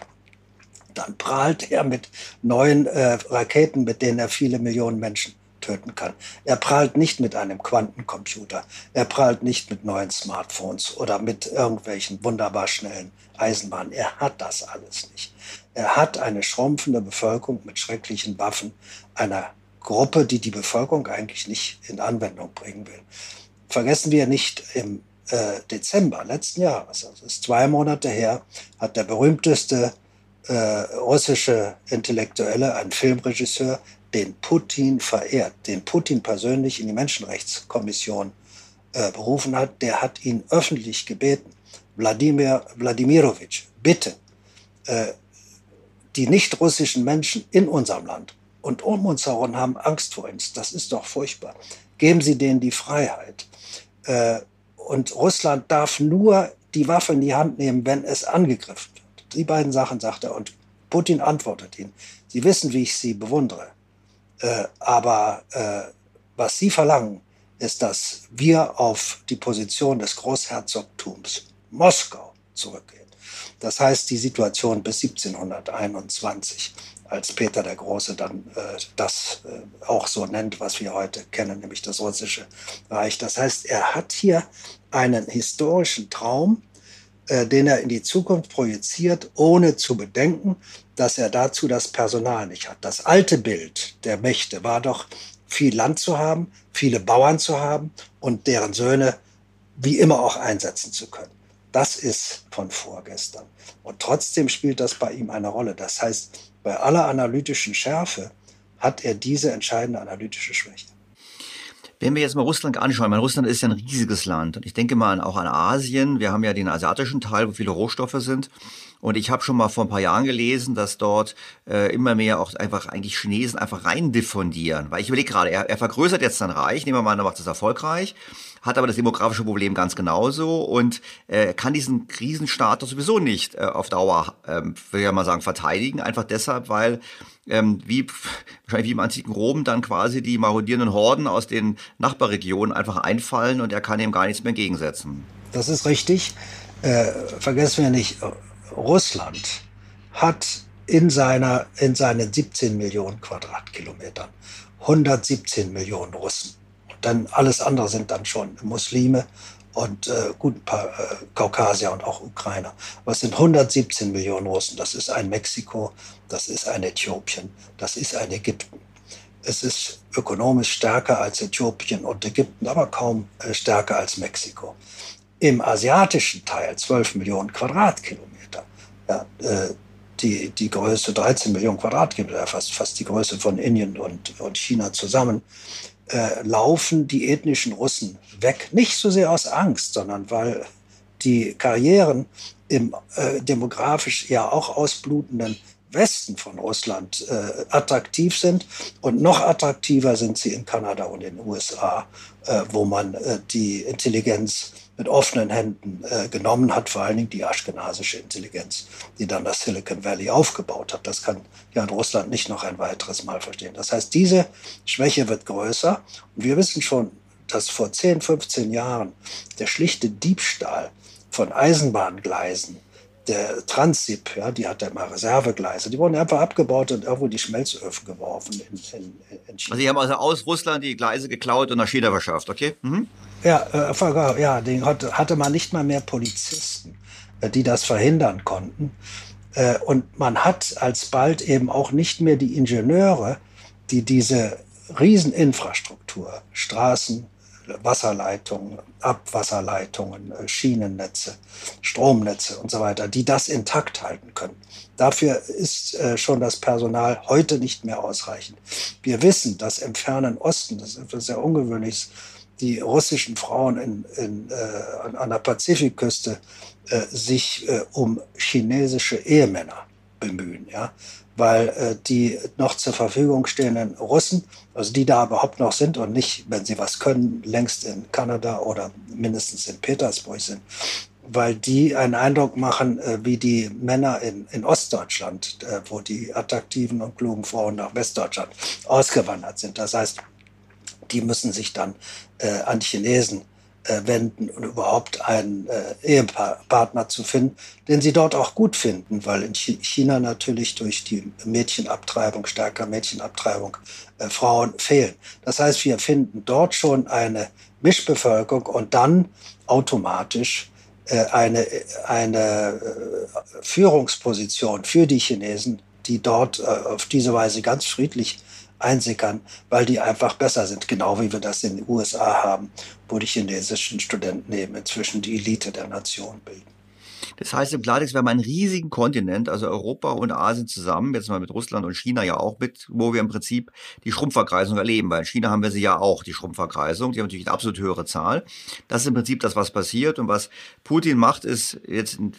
dann prahlt er mit neuen äh, Raketen, mit denen er viele Millionen Menschen töten kann. Er prahlt nicht mit einem Quantencomputer. Er prahlt nicht mit neuen Smartphones oder mit irgendwelchen wunderbar schnellen Eisenbahnen. Er hat das alles nicht. Er hat eine schrumpfende Bevölkerung mit schrecklichen Waffen, einer Gruppe, die die Bevölkerung eigentlich nicht in Anwendung bringen will. Vergessen wir nicht, im äh, Dezember letzten Jahres, also ist zwei Monate her, hat der berühmteste äh, russische Intellektuelle, ein Filmregisseur, den Putin verehrt, den Putin persönlich in die Menschenrechtskommission äh, berufen hat, der hat ihn öffentlich gebeten, Wladimir Wladimirovich, bitte, äh, die nicht russischen Menschen in unserem Land und um uns herum haben Angst vor uns. Das ist doch furchtbar. Geben Sie denen die Freiheit. Äh, und Russland darf nur die Waffe in die Hand nehmen, wenn es angegriffen wird. Die beiden Sachen sagt er. Und Putin antwortet ihm. Sie wissen, wie ich Sie bewundere. Äh, aber äh, was Sie verlangen, ist, dass wir auf die Position des Großherzogtums Moskau zurückgehen. Das heißt, die Situation bis 1721, als Peter der Große dann äh, das äh, auch so nennt, was wir heute kennen, nämlich das russische Reich. Das heißt, er hat hier einen historischen Traum, äh, den er in die Zukunft projiziert, ohne zu bedenken, dass er dazu das Personal nicht hat. Das alte Bild der Mächte war doch, viel Land zu haben, viele Bauern zu haben und deren Söhne wie immer auch einsetzen zu können. Das ist von vorgestern. Und trotzdem spielt das bei ihm eine Rolle. Das heißt, bei aller analytischen Schärfe hat er diese entscheidende analytische Schwäche. Wenn wir jetzt mal Russland anschauen, meine, Russland ist ja ein riesiges Land und ich denke mal auch an Asien. Wir haben ja den asiatischen Teil, wo viele Rohstoffe sind. Und ich habe schon mal vor ein paar Jahren gelesen, dass dort äh, immer mehr auch einfach eigentlich Chinesen einfach rein diffundieren. Weil ich überlege gerade, er, er vergrößert jetzt sein Reich, nehmen wir mal an, er macht es erfolgreich, hat aber das demografische Problem ganz genauso und äh, kann diesen Krisenstatus sowieso nicht äh, auf Dauer, ähm, würde ich mal sagen, verteidigen. Einfach deshalb, weil ähm, wie wahrscheinlich wie im antiken Rom dann quasi die marodierenden Horden aus den Nachbarregionen einfach einfallen und er kann ihm gar nichts mehr entgegensetzen. Das ist richtig. Äh, vergessen wir nicht, Russland hat in, seiner, in seinen 17 Millionen Quadratkilometern 117 Millionen Russen. Dann alles andere sind dann schon Muslime und äh, gut ein paar äh, Kaukasier und auch Ukrainer. Aber es sind 117 Millionen Russen. Das ist ein Mexiko, das ist ein Äthiopien, das ist ein Ägypten. Es ist ökonomisch stärker als Äthiopien und Ägypten, aber kaum äh, stärker als Mexiko. Im asiatischen Teil 12 Millionen Quadratkilometer. Ja, äh, die, die Größe 13 Millionen Quadratkilometer, fast, fast die Größe von Indien und, und China zusammen, äh, laufen die ethnischen Russen weg. Nicht so sehr aus Angst, sondern weil die Karrieren im äh, demografisch ja auch ausblutenden Westen von Russland äh, attraktiv sind. Und noch attraktiver sind sie in Kanada und in den USA, äh, wo man äh, die Intelligenz mit offenen Händen äh, genommen hat, vor allen Dingen die aschkenasische Intelligenz, die dann das Silicon Valley aufgebaut hat. Das kann ja in Russland nicht noch ein weiteres Mal verstehen. Das heißt, diese Schwäche wird größer. Und wir wissen schon, dass vor 10, 15 Jahren der schlichte Diebstahl von Eisenbahngleisen der Transip, ja, die hatte immer Reservegleise, die wurden einfach abgebaut und irgendwo die Schmelzöfen geworfen in, in, in. Also die haben also aus Russland die Gleise geklaut und nach China verschafft, okay? Mhm. Ja, äh, ja, den hatte, man nicht mal mehr Polizisten, äh, die das verhindern konnten. Äh, und man hat alsbald eben auch nicht mehr die Ingenieure, die diese Rieseninfrastruktur, Straßen, Wasserleitungen, Abwasserleitungen, äh, Schienennetze, Stromnetze und so weiter, die das intakt halten können. Dafür ist äh, schon das Personal heute nicht mehr ausreichend. Wir wissen, dass im fernen Osten, das ist etwas sehr Ungewöhnliches, die russischen Frauen in, in, äh, an der Pazifikküste äh, sich äh, um chinesische Ehemänner bemühen. Ja? weil äh, die noch zur Verfügung stehenden Russen, also die da überhaupt noch sind und nicht, wenn sie was können, längst in Kanada oder mindestens in Petersburg sind, weil die einen Eindruck machen äh, wie die Männer in, in Ostdeutschland, äh, wo die attraktiven und klugen Frauen nach Westdeutschland ausgewandert sind. Das heißt, die müssen sich dann äh, an Chinesen äh, wenden und überhaupt einen äh, Ehepartner zu finden, den sie dort auch gut finden, weil in China natürlich durch die Mädchenabtreibung, stärker Mädchenabtreibung, äh, Frauen fehlen. Das heißt, wir finden dort schon eine Mischbevölkerung und dann automatisch äh, eine, eine äh, Führungsposition für die Chinesen, die dort äh, auf diese Weise ganz friedlich einsickern, weil die einfach besser sind, genau wie wir das in den USA haben, wo die chinesischen Studenten eben inzwischen die Elite der Nation bilden. Das heißt im Klartext, wir haben einen riesigen Kontinent, also Europa und Asien zusammen, jetzt mal mit Russland und China ja auch mit, wo wir im Prinzip die Schrumpfverkreisung erleben, weil in China haben wir sie ja auch, die Schrumpfverkreisung, die haben natürlich eine absolut höhere Zahl. Das ist im Prinzip das, was passiert und was Putin macht, ist jetzt in,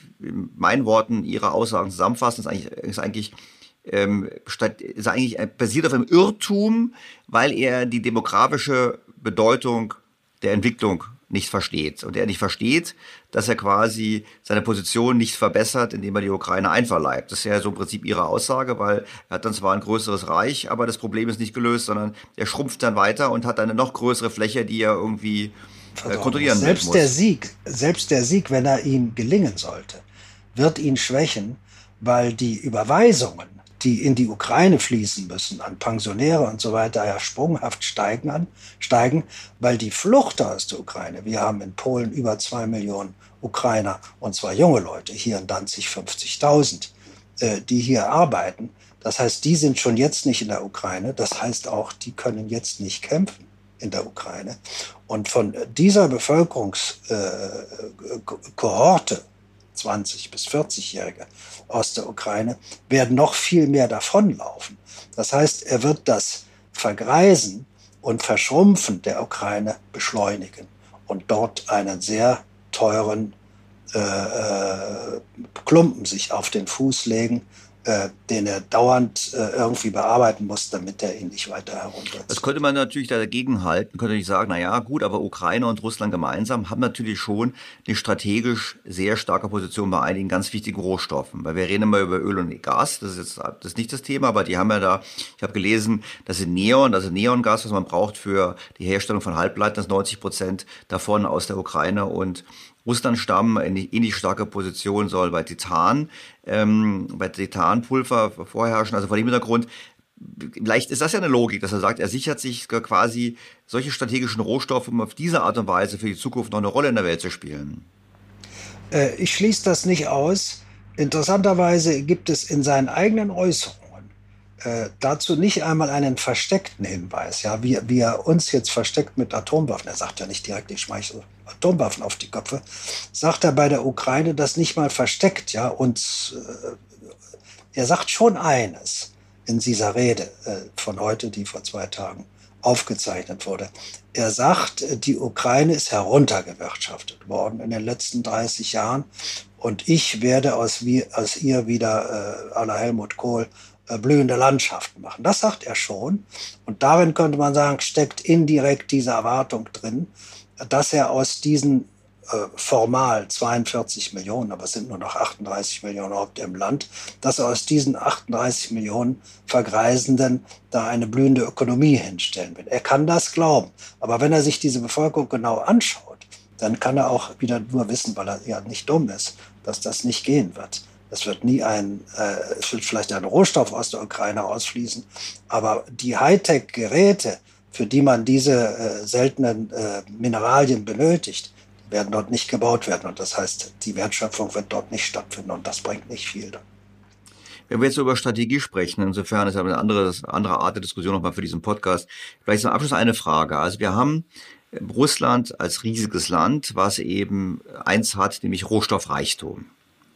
meinen Worten ihre Aussagen zusammenfassen, ist eigentlich, ist eigentlich ähm, statt, ist eigentlich äh, basiert auf einem Irrtum, weil er die demografische Bedeutung der Entwicklung nicht versteht. Und er nicht versteht, dass er quasi seine Position nicht verbessert, indem er die Ukraine einverleibt. Das ist ja so im Prinzip ihre Aussage, weil er hat dann zwar ein größeres Reich, aber das Problem ist nicht gelöst, sondern er schrumpft dann weiter und hat eine noch größere Fläche, die er irgendwie äh, kontrollieren selbst muss. Der Sieg, selbst der Sieg, wenn er ihm gelingen sollte, wird ihn schwächen, weil die Überweisungen die in die Ukraine fließen müssen, an Pensionäre und so weiter, ja sprunghaft steigen, an, steigen, weil die Flucht aus der Ukraine, wir haben in Polen über zwei Millionen Ukrainer, und zwar junge Leute, hier in Danzig 50.000, äh, die hier arbeiten. Das heißt, die sind schon jetzt nicht in der Ukraine. Das heißt auch, die können jetzt nicht kämpfen in der Ukraine. Und von dieser Bevölkerungskohorte, äh, 20 bis 40-Jährige aus der Ukraine, werden noch viel mehr davonlaufen. Das heißt, er wird das Vergreisen und Verschrumpfen der Ukraine beschleunigen und dort einen sehr teuren äh, äh Klumpen sich auf den Fuß legen, äh, den er dauernd äh, irgendwie bearbeiten muss, damit er ihn nicht weiter herunterzieht. Das könnte man natürlich dagegen halten, könnte nicht sagen, na ja, gut, aber Ukraine und Russland gemeinsam haben natürlich schon eine strategisch sehr starke Position bei einigen ganz wichtigen Rohstoffen. Weil wir reden immer über Öl und Gas, das ist jetzt das ist nicht das Thema, aber die haben ja da, ich habe gelesen, das ist Neon, also Neongas, was man braucht für die Herstellung von Halbleitern, das 90 Prozent davon aus der Ukraine und Russland stammen, eine ähnlich starke Position soll bei Titan, ähm, bei Titanpulver vorherrschen. Also vor dem Hintergrund vielleicht ist das ja eine Logik, dass er sagt, er sichert sich quasi solche strategischen Rohstoffe, um auf diese Art und Weise für die Zukunft noch eine Rolle in der Welt zu spielen. Äh, ich schließe das nicht aus. Interessanterweise gibt es in seinen eigenen Äußerungen äh, dazu nicht einmal einen versteckten Hinweis, ja, wie, wie er uns jetzt versteckt mit Atomwaffen, er sagt ja nicht direkt, ich schmeiße Atomwaffen auf die Köpfe, sagt er bei der Ukraine das nicht mal versteckt, ja, und äh, er sagt schon eines in dieser Rede äh, von heute, die vor zwei Tagen aufgezeichnet wurde. Er sagt, die Ukraine ist heruntergewirtschaftet worden in den letzten 30 Jahren und ich werde aus, aus ihr wieder äh, aller Helmut Kohl blühende Landschaften machen. Das sagt er schon. Und darin könnte man sagen, steckt indirekt diese Erwartung drin, dass er aus diesen äh, formal 42 Millionen, aber es sind nur noch 38 Millionen Haupte im Land, dass er aus diesen 38 Millionen Vergreisenden da eine blühende Ökonomie hinstellen will. Er kann das glauben. Aber wenn er sich diese Bevölkerung genau anschaut, dann kann er auch wieder nur wissen, weil er ja nicht dumm ist, dass das nicht gehen wird. Es wird nie ein, äh, es wird vielleicht ein Rohstoff aus der Ukraine ausfließen, aber die Hightech-Geräte, für die man diese äh, seltenen äh, Mineralien benötigt, werden dort nicht gebaut werden. Und das heißt, die Wertschöpfung wird dort nicht stattfinden und das bringt nicht viel dann. Wenn wir jetzt über Strategie sprechen, insofern ist eine andere, andere Art der Diskussion nochmal für diesen Podcast. Vielleicht zum Abschluss eine Frage. Also wir haben Russland als riesiges Land, was eben eins hat, nämlich Rohstoffreichtum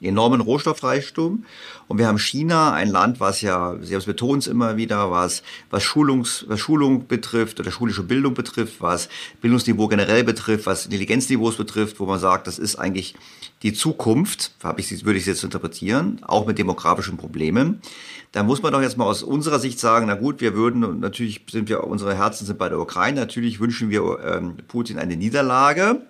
enormen Rohstoffreichtum. Und wir haben China, ein Land, was ja, Sie haben es betont immer wieder, was, was, Schulungs, was Schulung betrifft oder schulische Bildung betrifft, was Bildungsniveau generell betrifft, was Intelligenzniveaus betrifft, wo man sagt, das ist eigentlich die Zukunft, ich, würde ich es jetzt interpretieren, auch mit demografischen Problemen. Da muss man doch jetzt mal aus unserer Sicht sagen, na gut, wir würden, natürlich sind wir, unsere Herzen sind bei der Ukraine, natürlich wünschen wir ähm, Putin eine Niederlage.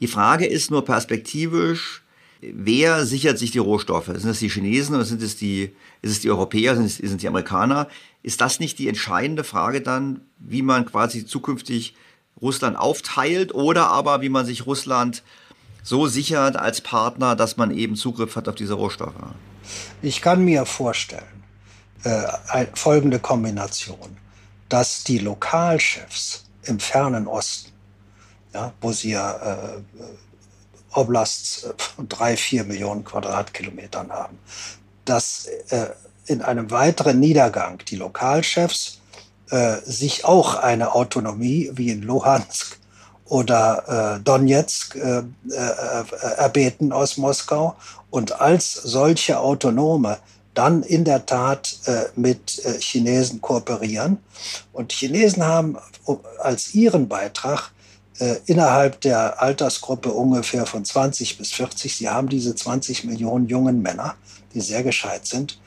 Die Frage ist nur perspektivisch, wer sichert sich die Rohstoffe? Sind das die Chinesen oder sind es die, ist es die Europäer, sind es, sind es die Amerikaner? Ist das nicht die entscheidende Frage dann, wie man quasi zukünftig Russland aufteilt oder aber wie man sich Russland so sichert als Partner, dass man eben Zugriff hat auf diese Rohstoffe? Ich kann mir vorstellen, äh, folgende Kombination, dass die Lokalchefs im fernen Osten, ja, wo sie ja äh, Oblasts von drei, vier Millionen Quadratkilometern haben. Dass äh, in einem weiteren Niedergang die Lokalchefs äh, sich auch eine Autonomie wie in Luhansk oder äh, Donetsk äh, äh, erbeten aus Moskau und als solche Autonome dann in der Tat äh, mit äh, Chinesen kooperieren. Und Chinesen haben als ihren Beitrag äh, innerhalb der Altersgruppe ungefähr von 20 bis 40. Sie haben diese 20 Millionen jungen Männer, die sehr gescheit sind,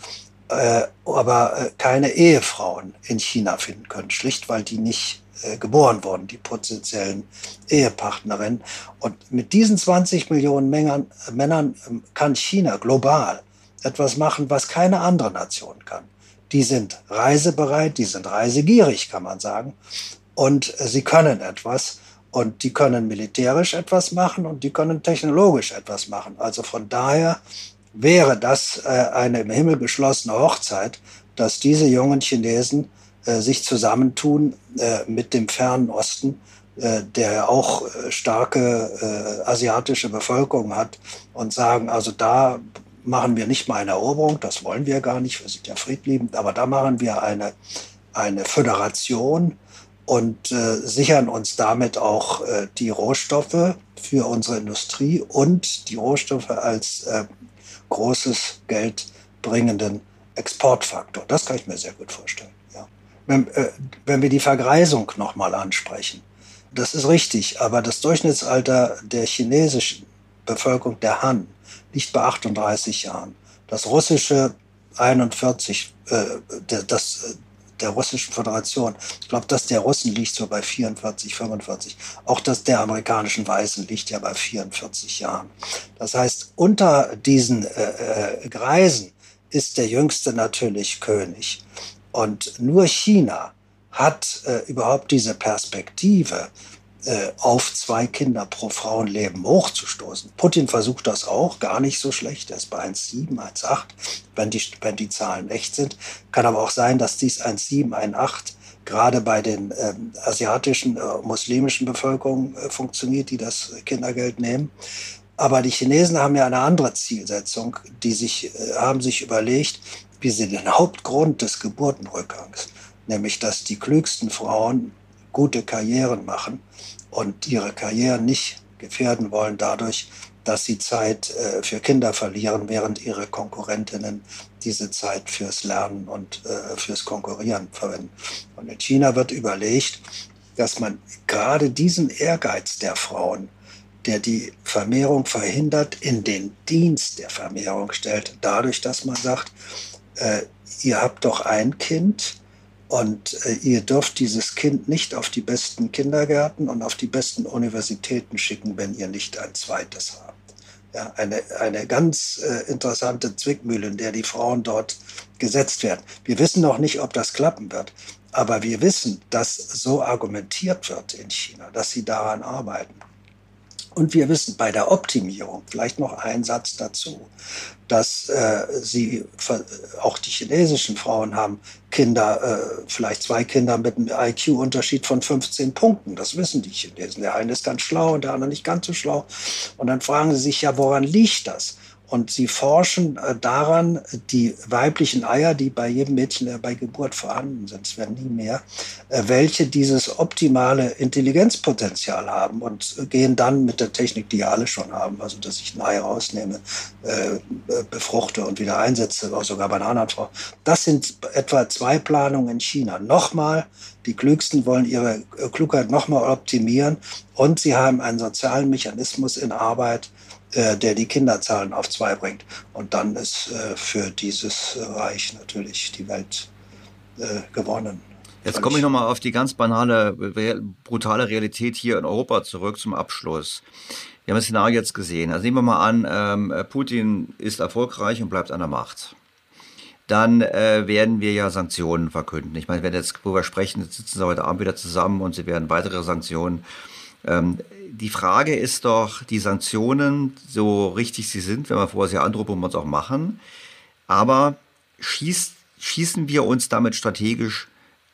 äh, aber äh, keine Ehefrauen in China finden können, schlicht weil die nicht äh, geboren wurden, die potenziellen Ehepartnerinnen. Und mit diesen 20 Millionen Männern, Männern ähm, kann China global etwas machen, was keine andere Nation kann. Die sind reisebereit, die sind reisegierig, kann man sagen. Und äh, sie können etwas. Und die können militärisch etwas machen und die können technologisch etwas machen. Also von daher wäre das äh, eine im Himmel beschlossene Hochzeit, dass diese jungen Chinesen äh, sich zusammentun äh, mit dem fernen Osten, der auch äh, starke asiatische Bevölkerung hat und sagen, also da machen wir nicht mal eine Eroberung, das wollen wir gar nicht, wir sind ja friedliebend, aber da machen wir eine, eine Föderation, und äh, sichern uns damit auch äh, die Rohstoffe für unsere Industrie und die Rohstoffe als äh, großes Geld bringenden Exportfaktor. Das kann ich mir sehr gut vorstellen. Ja. Wenn, äh, wenn wir die Vergreisung nochmal ansprechen, das ist richtig, aber das Durchschnittsalter der chinesischen Bevölkerung, der Han, liegt bei 38 Jahren. Das russische 41, äh, das der Russischen Föderation. Ich glaube, dass der Russen liegt so bei 44, 45. Auch das der amerikanischen Weißen liegt ja bei 44 Jahren. Das heißt, unter diesen äh, äh, Greisen ist der Jüngste natürlich König. Und nur China hat äh, überhaupt diese Perspektive, äh, auf zwei Kinder pro Frauenleben hochzustoßen. Putin versucht das auch, gar nicht so schlecht. Er ist bei 1,7, 1,8, wenn die, wenn die Zahlen echt sind. Kann aber auch sein, dass dies 1,7, 1,8 gerade bei den ähm, asiatischen, äh, muslimischen Bevölkerungen äh, funktioniert, die das Kindergeld nehmen. Aber die Chinesen haben ja eine andere Zielsetzung. Die sich, äh, haben sich überlegt, wie sie den Hauptgrund des Geburtenrückgangs, nämlich dass die klügsten Frauen gute Karrieren machen und ihre Karrieren nicht gefährden wollen dadurch, dass sie Zeit äh, für Kinder verlieren, während ihre Konkurrentinnen diese Zeit fürs Lernen und äh, fürs Konkurrieren verwenden. Und in China wird überlegt, dass man gerade diesen Ehrgeiz der Frauen, der die Vermehrung verhindert, in den Dienst der Vermehrung stellt, dadurch, dass man sagt, äh, ihr habt doch ein Kind, und äh, ihr dürft dieses Kind nicht auf die besten Kindergärten und auf die besten Universitäten schicken, wenn ihr nicht ein zweites habt. Ja, eine, eine ganz äh, interessante Zwickmühle, in der die Frauen dort gesetzt werden. Wir wissen noch nicht, ob das klappen wird. Aber wir wissen, dass so argumentiert wird in China, dass sie daran arbeiten. Und wir wissen bei der Optimierung, vielleicht noch ein Satz dazu, dass äh, sie, auch die chinesischen Frauen haben Kinder, äh, vielleicht zwei Kinder mit einem IQ-Unterschied von 15 Punkten. Das wissen die Chinesen. Der eine ist ganz schlau und der andere nicht ganz so schlau. Und dann fragen sie sich ja, woran liegt das? Und sie forschen äh, daran, die weiblichen Eier, die bei jedem Mädchen äh, bei Geburt vorhanden sind, es werden nie mehr, äh, welche dieses optimale Intelligenzpotenzial haben und gehen dann mit der Technik, die alle schon haben, also dass ich ein Ei rausnehme, befruchte und wieder einsetze, auch sogar bei einer anderen Frau. Das sind etwa zwei Planungen in China. Nochmal, die Klügsten wollen ihre Klugheit nochmal optimieren und sie haben einen sozialen Mechanismus in Arbeit, äh, der die Kinderzahlen auf zwei bringt. Und dann ist äh, für dieses Reich natürlich die Welt äh, gewonnen. Jetzt komme ich nochmal auf die ganz banale, brutale Realität hier in Europa zurück zum Abschluss. Wir haben das Szenario jetzt gesehen. Also nehmen wir mal an, ähm, Putin ist erfolgreich und bleibt an der Macht. Dann äh, werden wir ja Sanktionen verkünden. Ich meine, wenn jetzt, wo wir sprechen, sitzen sie heute Abend wieder zusammen und sie werden weitere Sanktionen ähm, die Frage ist doch, die Sanktionen, so richtig sie sind, wenn man vorher sie androhen, muss man es auch machen. Aber schießt, schießen wir uns damit strategisch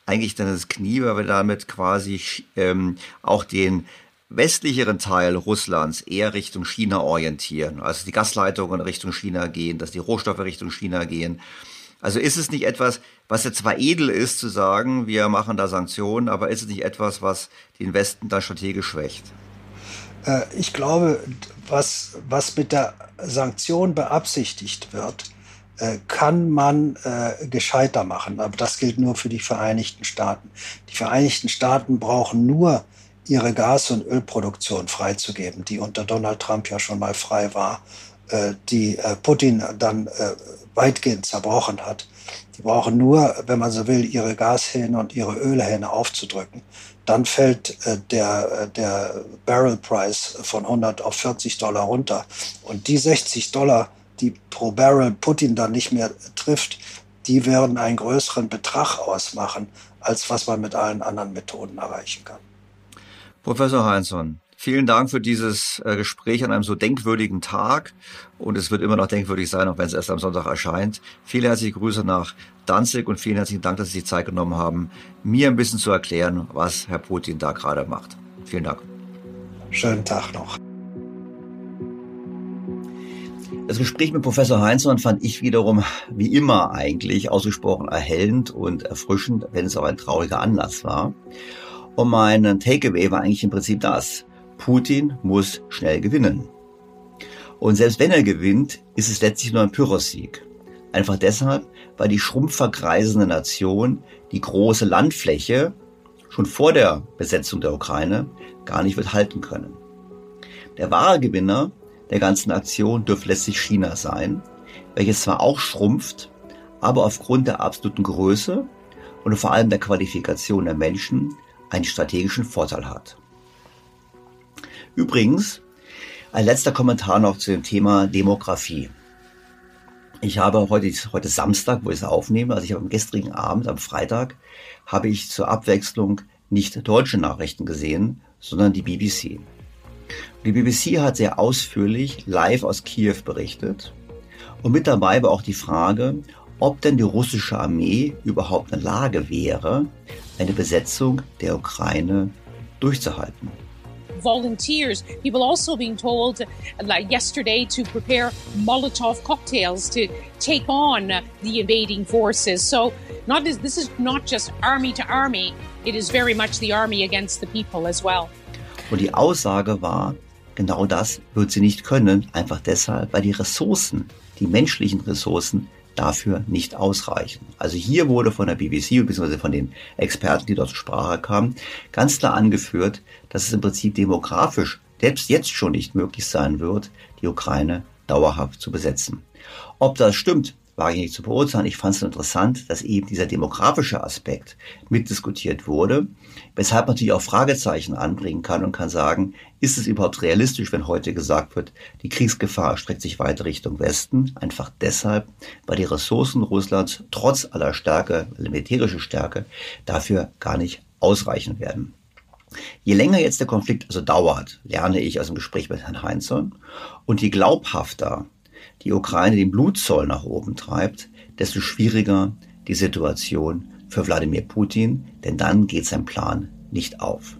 eigentlich dann ins Knie, weil wir damit quasi ähm, auch den westlicheren Teil Russlands eher Richtung China orientieren. Also die Gasleitungen Richtung China gehen, dass die Rohstoffe Richtung China gehen. Also ist es nicht etwas, was jetzt zwar edel ist zu sagen, wir machen da Sanktionen, aber ist es nicht etwas, was den Westen da strategisch schwächt? Äh, ich glaube, was, was mit der Sanktion beabsichtigt wird, äh, kann man äh, gescheiter machen. Aber das gilt nur für die Vereinigten Staaten. Die Vereinigten Staaten brauchen nur ihre Gas- und Ölproduktion freizugeben, die unter Donald Trump ja schon mal frei war, die Putin dann weitgehend zerbrochen hat. Die brauchen nur, wenn man so will, ihre Gashähne und ihre Ölhähne aufzudrücken dann fällt äh, der, äh, der Barrel Price von 100 auf 40 Dollar runter. Und die 60 Dollar, die pro Barrel Putin dann nicht mehr trifft, die werden einen größeren Betrag ausmachen, als was man mit allen anderen Methoden erreichen kann. Professor Heinzson, Vielen Dank für dieses äh, Gespräch an einem so denkwürdigen Tag. Und es wird immer noch denkwürdig sein, auch wenn es erst am Sonntag erscheint. Viele herzliche Grüße nach Danzig und vielen herzlichen Dank, dass Sie sich Zeit genommen haben, mir ein bisschen zu erklären, was Herr Putin da gerade macht. Vielen Dank. Schönen Tag noch. Das Gespräch mit Professor Heinzmann fand ich wiederum, wie immer eigentlich, ausgesprochen erhellend und erfrischend, wenn es auch ein trauriger Anlass war. Und mein Takeaway war eigentlich im Prinzip das. Putin muss schnell gewinnen. Und selbst wenn er gewinnt, ist es letztlich nur ein Pyrrhus-Sieg. Einfach deshalb, weil die schrumpfverkreisende Nation die große Landfläche schon vor der Besetzung der Ukraine gar nicht wird halten können. Der wahre Gewinner der ganzen Aktion dürfte letztlich China sein, welches zwar auch schrumpft, aber aufgrund der absoluten Größe und vor allem der Qualifikation der Menschen einen strategischen Vorteil hat. Übrigens, ein letzter Kommentar noch zu dem Thema Demografie. Ich habe heute, heute Samstag, wo ich es aufnehme, also ich habe am gestrigen Abend, am Freitag, habe ich zur Abwechslung nicht deutsche Nachrichten gesehen, sondern die BBC. Die BBC hat sehr ausführlich live aus Kiew berichtet und mit dabei war auch die Frage, ob denn die russische Armee überhaupt in der Lage wäre, eine Besetzung der Ukraine durchzuhalten. Volunteers. People also being told, like yesterday, to prepare Molotov cocktails to take on the invading forces. So, not this this is not just army to army; it is very much the army against the people as well. Und die Aussage war, genau das wird sie nicht können, einfach deshalb, weil die Ressourcen, die menschlichen Ressourcen dafür nicht ausreichen. Also hier wurde von der BBC bzw. von den Experten, die dort zur Sprache kamen, ganz klar angeführt, dass es im Prinzip demografisch selbst jetzt schon nicht möglich sein wird, die Ukraine dauerhaft zu besetzen. Ob das stimmt, wage ich nicht zu beurteilen. Ich fand es interessant, dass eben dieser demografische Aspekt mitdiskutiert wurde, weshalb man natürlich auch Fragezeichen anbringen kann und kann sagen, ist es überhaupt realistisch, wenn heute gesagt wird, die Kriegsgefahr streckt sich weiter Richtung Westen? Einfach deshalb, weil die Ressourcen Russlands trotz aller Stärke, militärische Stärke, dafür gar nicht ausreichen werden. Je länger jetzt der Konflikt also dauert, lerne ich aus dem Gespräch mit Herrn Heinzson, und je glaubhafter die Ukraine den Blutzoll nach oben treibt, desto schwieriger die Situation für Wladimir Putin, denn dann geht sein Plan nicht auf.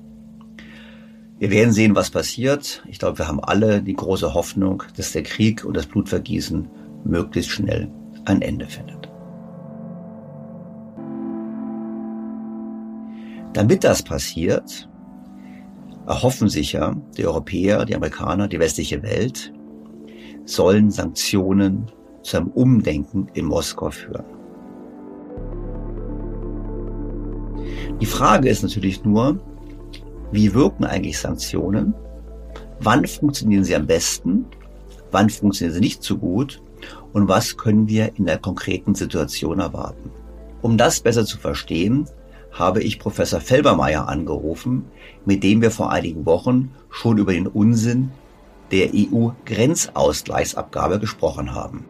Wir werden sehen, was passiert. Ich glaube, wir haben alle die große Hoffnung, dass der Krieg und das Blutvergießen möglichst schnell ein Ende findet. Damit das passiert, erhoffen sich ja die Europäer, die Amerikaner, die westliche Welt, sollen Sanktionen zu einem Umdenken in Moskau führen. Die Frage ist natürlich nur, wie wirken eigentlich Sanktionen? Wann funktionieren sie am besten? Wann funktionieren sie nicht so gut? Und was können wir in der konkreten Situation erwarten? Um das besser zu verstehen, habe ich Professor Felbermeier angerufen, mit dem wir vor einigen Wochen schon über den Unsinn der EU-Grenzausgleichsabgabe gesprochen haben.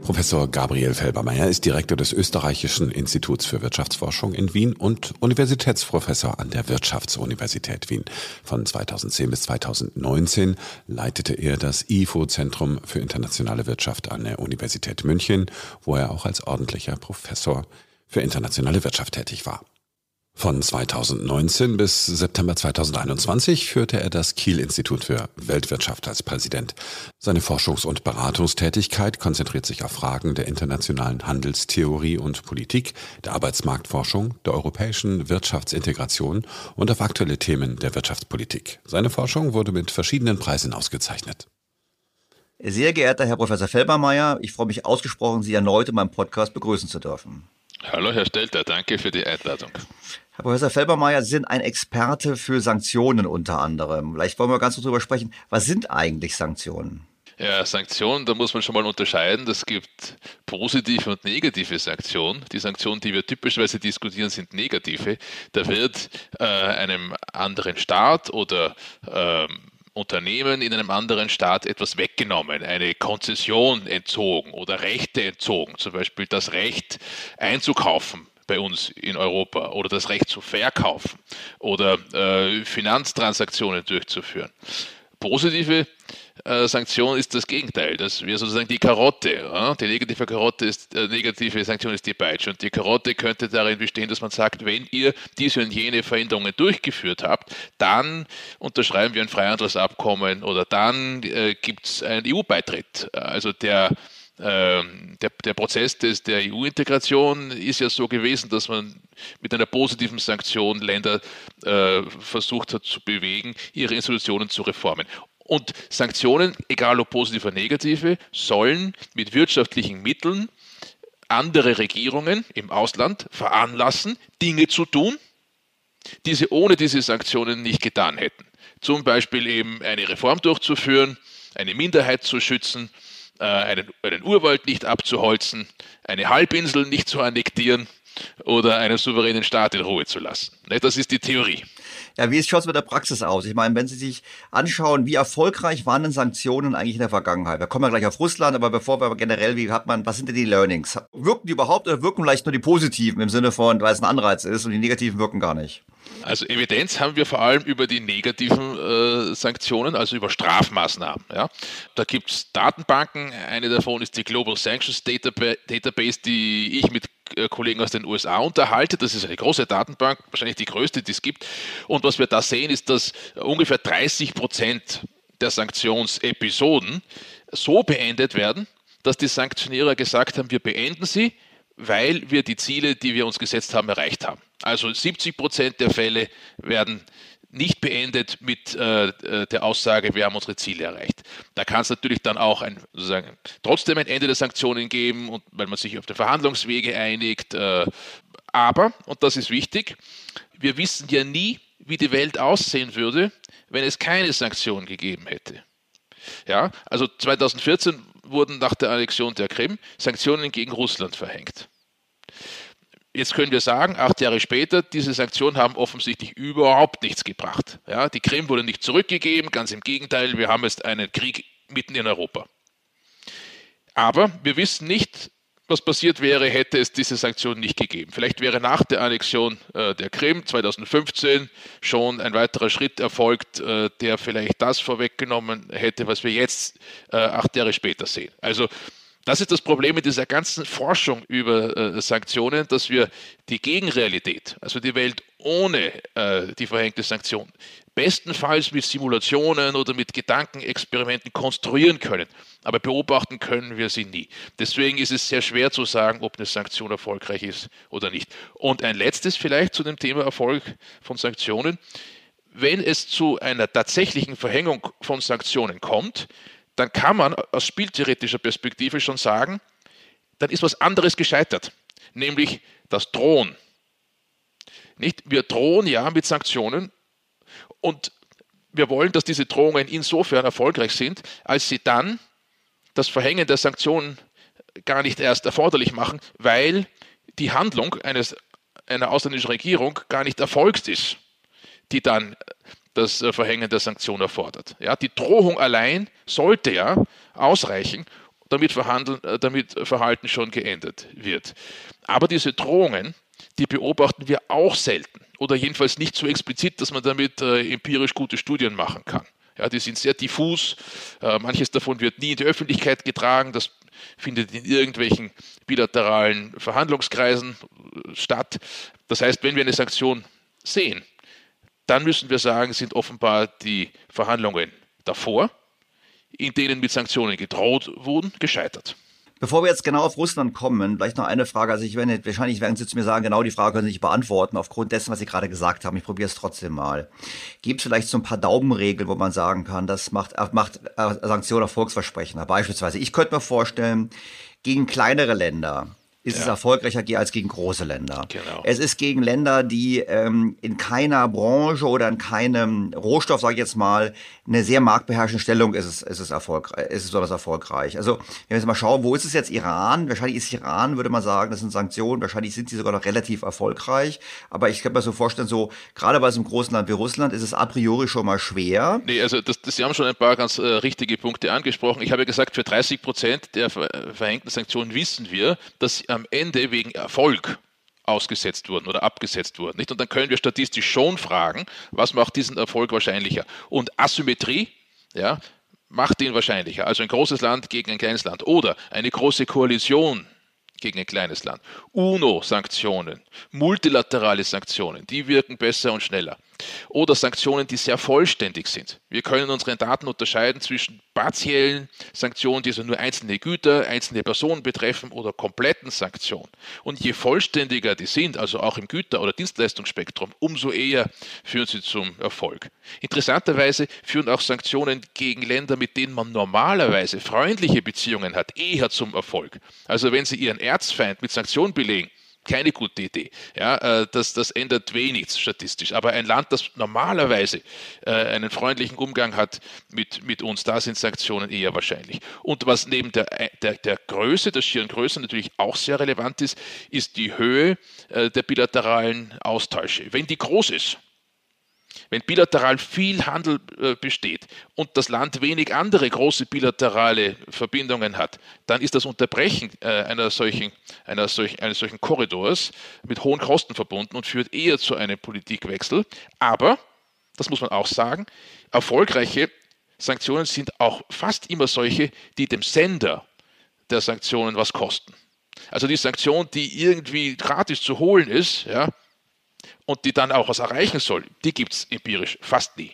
Professor Gabriel Felbermeier ist Direktor des Österreichischen Instituts für Wirtschaftsforschung in Wien und Universitätsprofessor an der Wirtschaftsuniversität Wien. Von 2010 bis 2019 leitete er das IFO-Zentrum für internationale Wirtschaft an der Universität München, wo er auch als ordentlicher Professor für internationale Wirtschaft tätig war. Von 2019 bis September 2021 führte er das Kiel-Institut für Weltwirtschaft als Präsident. Seine Forschungs- und Beratungstätigkeit konzentriert sich auf Fragen der internationalen Handelstheorie und Politik, der Arbeitsmarktforschung, der europäischen Wirtschaftsintegration und auf aktuelle Themen der Wirtschaftspolitik. Seine Forschung wurde mit verschiedenen Preisen ausgezeichnet. Sehr geehrter Herr Professor Felbermeier, ich freue mich ausgesprochen, Sie erneut in meinem Podcast begrüßen zu dürfen. Hallo Herr Stelter, danke für die Einladung. Herr Professor Felbermeier, Sie sind ein Experte für Sanktionen unter anderem. Vielleicht wollen wir ganz kurz darüber sprechen. Was sind eigentlich Sanktionen? Ja, Sanktionen, da muss man schon mal unterscheiden. Es gibt positive und negative Sanktionen. Die Sanktionen, die wir typischerweise diskutieren, sind negative. Da wird äh, einem anderen Staat oder ähm, Unternehmen in einem anderen Staat etwas weggenommen, eine Konzession entzogen oder Rechte entzogen, zum Beispiel das Recht einzukaufen bei uns in Europa oder das Recht zu verkaufen oder äh, Finanztransaktionen durchzuführen. Positive äh, Sanktion ist das Gegenteil. Das wäre sozusagen die Karotte. Ja? Die negative Karotte ist, äh, negative Sanktion ist die Peitsche. Und die Karotte könnte darin bestehen, dass man sagt, wenn ihr diese und jene Veränderungen durchgeführt habt, dann unterschreiben wir ein Freihandelsabkommen oder dann äh, gibt es einen EU-Beitritt. Also der ähm, der, der, Prozess des, der EU-Integration ist ja so gewesen, dass man mit einer positiven Sanktion Länder äh, versucht hat zu bewegen, ihre Institutionen zu reformen. Und Sanktionen, egal ob positive oder negative, sollen mit wirtschaftlichen Mitteln andere Regierungen im Ausland veranlassen, Dinge zu tun, die sie ohne diese Sanktionen nicht getan hätten. Zum Beispiel eben eine Reform durchzuführen, eine Minderheit zu schützen, einen, einen Urwald nicht abzuholzen, eine Halbinsel nicht zu annektieren oder einen souveränen Staat in Ruhe zu lassen. Das ist die Theorie. Ja, wie schaut es mit der Praxis aus? Ich meine, wenn Sie sich anschauen, wie erfolgreich waren denn Sanktionen eigentlich in der Vergangenheit? Wir kommen ja gleich auf Russland, aber bevor wir generell, wie hat man, was sind denn die Learnings? Wirken die überhaupt oder wirken vielleicht nur die positiven im Sinne von, weil es ein Anreiz ist und die negativen wirken gar nicht? Also Evidenz haben wir vor allem über die negativen äh, Sanktionen, also über Strafmaßnahmen. Ja. Da gibt es Datenbanken, eine davon ist die Global Sanctions Database, die ich mit äh, Kollegen aus den USA unterhalte. Das ist eine große Datenbank, wahrscheinlich die größte, die es gibt. Und was wir da sehen, ist, dass ungefähr 30 Prozent der Sanktionsepisoden so beendet werden, dass die Sanktionierer gesagt haben, wir beenden sie, weil wir die Ziele, die wir uns gesetzt haben, erreicht haben. Also 70 Prozent der Fälle werden nicht beendet mit äh, äh, der Aussage, wir haben unsere Ziele erreicht. Da kann es natürlich dann auch ein, sozusagen, trotzdem ein Ende der Sanktionen geben und weil man sich auf den Verhandlungswege einigt. Äh, aber, und das ist wichtig, wir wissen ja nie, wie die Welt aussehen würde, wenn es keine Sanktionen gegeben hätte. Ja, also 2014 wurden nach der Annexion der Krim Sanktionen gegen Russland verhängt. Jetzt können wir sagen, acht Jahre später, diese Sanktionen haben offensichtlich überhaupt nichts gebracht. Ja, die Krim wurde nicht zurückgegeben, ganz im Gegenteil, wir haben jetzt einen Krieg mitten in Europa. Aber wir wissen nicht, was passiert wäre, hätte es diese Sanktionen nicht gegeben. Vielleicht wäre nach der Annexion äh, der Krim 2015 schon ein weiterer Schritt erfolgt, äh, der vielleicht das vorweggenommen hätte, was wir jetzt äh, acht Jahre später sehen. Also das ist das Problem mit dieser ganzen Forschung über äh, Sanktionen, dass wir die Gegenrealität, also die Welt ohne äh, die verhängte Sanktion, bestenfalls mit Simulationen oder mit Gedankenexperimenten konstruieren können. Aber beobachten können wir sie nie. Deswegen ist es sehr schwer zu sagen, ob eine Sanktion erfolgreich ist oder nicht. Und ein letztes vielleicht zu dem Thema Erfolg von Sanktionen. Wenn es zu einer tatsächlichen Verhängung von Sanktionen kommt, dann kann man aus spieltheoretischer Perspektive schon sagen, dann ist was anderes gescheitert, nämlich das Drohen. Nicht? Wir drohen ja mit Sanktionen und wir wollen, dass diese Drohungen insofern erfolgreich sind, als sie dann das Verhängen der Sanktionen gar nicht erst erforderlich machen, weil die Handlung eines, einer ausländischen Regierung gar nicht erfolgt ist, die dann das äh, Verhängen der Sanktionen erfordert. Ja, die Drohung allein sollte ja ausreichen, damit, Verhandeln, äh, damit Verhalten schon geendet wird. Aber diese Drohungen, die beobachten wir auch selten oder jedenfalls nicht so explizit, dass man damit äh, empirisch gute Studien machen kann. Ja, die sind sehr diffus, äh, manches davon wird nie in die Öffentlichkeit getragen, das findet in irgendwelchen bilateralen Verhandlungskreisen äh, statt. Das heißt, wenn wir eine Sanktion sehen, dann müssen wir sagen, sind offenbar die Verhandlungen davor, in denen mit Sanktionen gedroht wurden, gescheitert. Bevor wir jetzt genau auf Russland kommen, vielleicht noch eine Frage. Also ich werde, wahrscheinlich werden Sie zu mir sagen, genau die Frage können Sie nicht beantworten, aufgrund dessen, was Sie gerade gesagt haben. Ich probiere es trotzdem mal. Gibt es vielleicht so ein paar Daumenregeln, wo man sagen kann, das macht, macht äh, Sanktionen erfolgsversprechender? Beispielsweise, ich könnte mir vorstellen, gegen kleinere Länder, ist ja. es erfolgreicher als gegen große Länder. Genau. Es ist gegen Länder, die ähm, in keiner Branche oder in keinem Rohstoff, sage ich jetzt mal, eine sehr marktbeherrschende Stellung ist es, ist es erfolgreich, ist es besonders erfolgreich. Also wenn wir jetzt mal schauen, wo ist es jetzt Iran? Wahrscheinlich ist Iran, würde man sagen, das sind Sanktionen, wahrscheinlich sind sie sogar noch relativ erfolgreich. Aber ich kann mir so vorstellen, so gerade bei so einem großen Land wie Russland ist es a priori schon mal schwer. Nee, also das, das, Sie haben schon ein paar ganz äh, richtige Punkte angesprochen. Ich habe ja gesagt, für 30 Prozent der verhängten Sanktionen wissen wir, dass am Ende wegen Erfolg ausgesetzt wurden oder abgesetzt wurden. Nicht? Und dann können wir statistisch schon fragen, was macht diesen Erfolg wahrscheinlicher? Und Asymmetrie ja, macht ihn wahrscheinlicher. Also ein großes Land gegen ein kleines Land oder eine große Koalition gegen ein kleines Land. UNO-Sanktionen, multilaterale Sanktionen, die wirken besser und schneller. Oder Sanktionen, die sehr vollständig sind. Wir können unsere Daten unterscheiden zwischen partiellen Sanktionen, die so nur einzelne Güter, einzelne Personen betreffen, oder kompletten Sanktionen. Und je vollständiger die sind, also auch im Güter- oder Dienstleistungsspektrum, umso eher führen sie zum Erfolg. Interessanterweise führen auch Sanktionen gegen Länder, mit denen man normalerweise freundliche Beziehungen hat, eher zum Erfolg. Also wenn Sie Ihren Erzfeind mit Sanktionen belegen, keine gute Idee. Ja, äh, das, das ändert wenig statistisch. Aber ein Land, das normalerweise äh, einen freundlichen Umgang hat mit, mit uns, da sind Sanktionen eher wahrscheinlich. Und was neben der, äh, der, der Größe, der schieren Größe natürlich auch sehr relevant ist, ist die Höhe der bilateralen Austausche. Wenn die groß ist, Wenn bilateral viel Handel äh, besteht und das Land wenig andere große bilaterale Verbindungen hat, dann ist das Unterbrechen äh, einer solchen, einer solch, eines solchen Korridors mit hohen Kosten verbunden und führt eher zu einem Politikwechsel. Aber, das muss man auch sagen, erfolgreiche Sanktionen sind auch fast immer solche, die dem Sender der Sanktionen was kosten. Also die Sanktion, die irgendwie gratis zu holen ist, ja, und die dann auch was erreichen soll, die gibt es empirisch fast nie.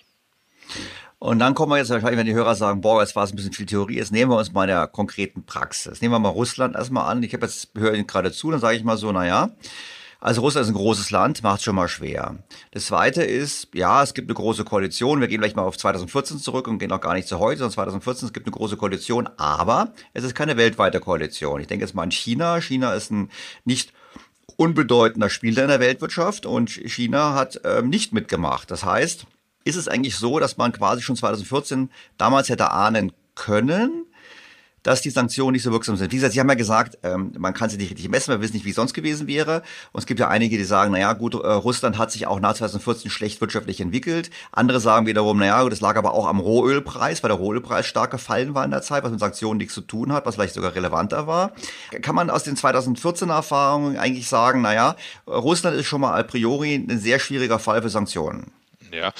Und dann kommen wir jetzt wahrscheinlich, wenn die Hörer sagen, boah, jetzt war es ein bisschen viel Theorie, jetzt nehmen wir uns mal in der konkreten Praxis. Nehmen wir mal Russland erstmal an. Ich habe jetzt, höre Ihnen gerade zu, dann sage ich mal so, naja, also Russland ist ein großes Land, macht schon mal schwer. Das zweite ist, ja, es gibt eine große Koalition. Wir gehen gleich mal auf 2014 zurück und gehen auch gar nicht zu heute, sondern 2014, es gibt eine große Koalition, aber es ist keine weltweite Koalition. Ich denke jetzt mal an China. China ist ein nicht unbedeutender Spieler in der Weltwirtschaft und China hat ähm, nicht mitgemacht. Das heißt, ist es eigentlich so, dass man quasi schon 2014 damals hätte ahnen können, dass die Sanktionen nicht so wirksam sind. Wie gesagt, Sie haben ja gesagt, ähm, man kann sie nicht richtig messen, wir wissen nicht, wie es sonst gewesen wäre. Und es gibt ja einige, die sagen, naja, gut, äh, Russland hat sich auch nach 2014 schlecht wirtschaftlich entwickelt. Andere sagen wiederum, naja, das lag aber auch am Rohölpreis, weil der Rohölpreis stark gefallen war in der Zeit, was mit Sanktionen nichts zu tun hat, was vielleicht sogar relevanter war. Kann man aus den 2014 Erfahrungen eigentlich sagen, naja, Russland ist schon mal a priori ein sehr schwieriger Fall für Sanktionen. Ja.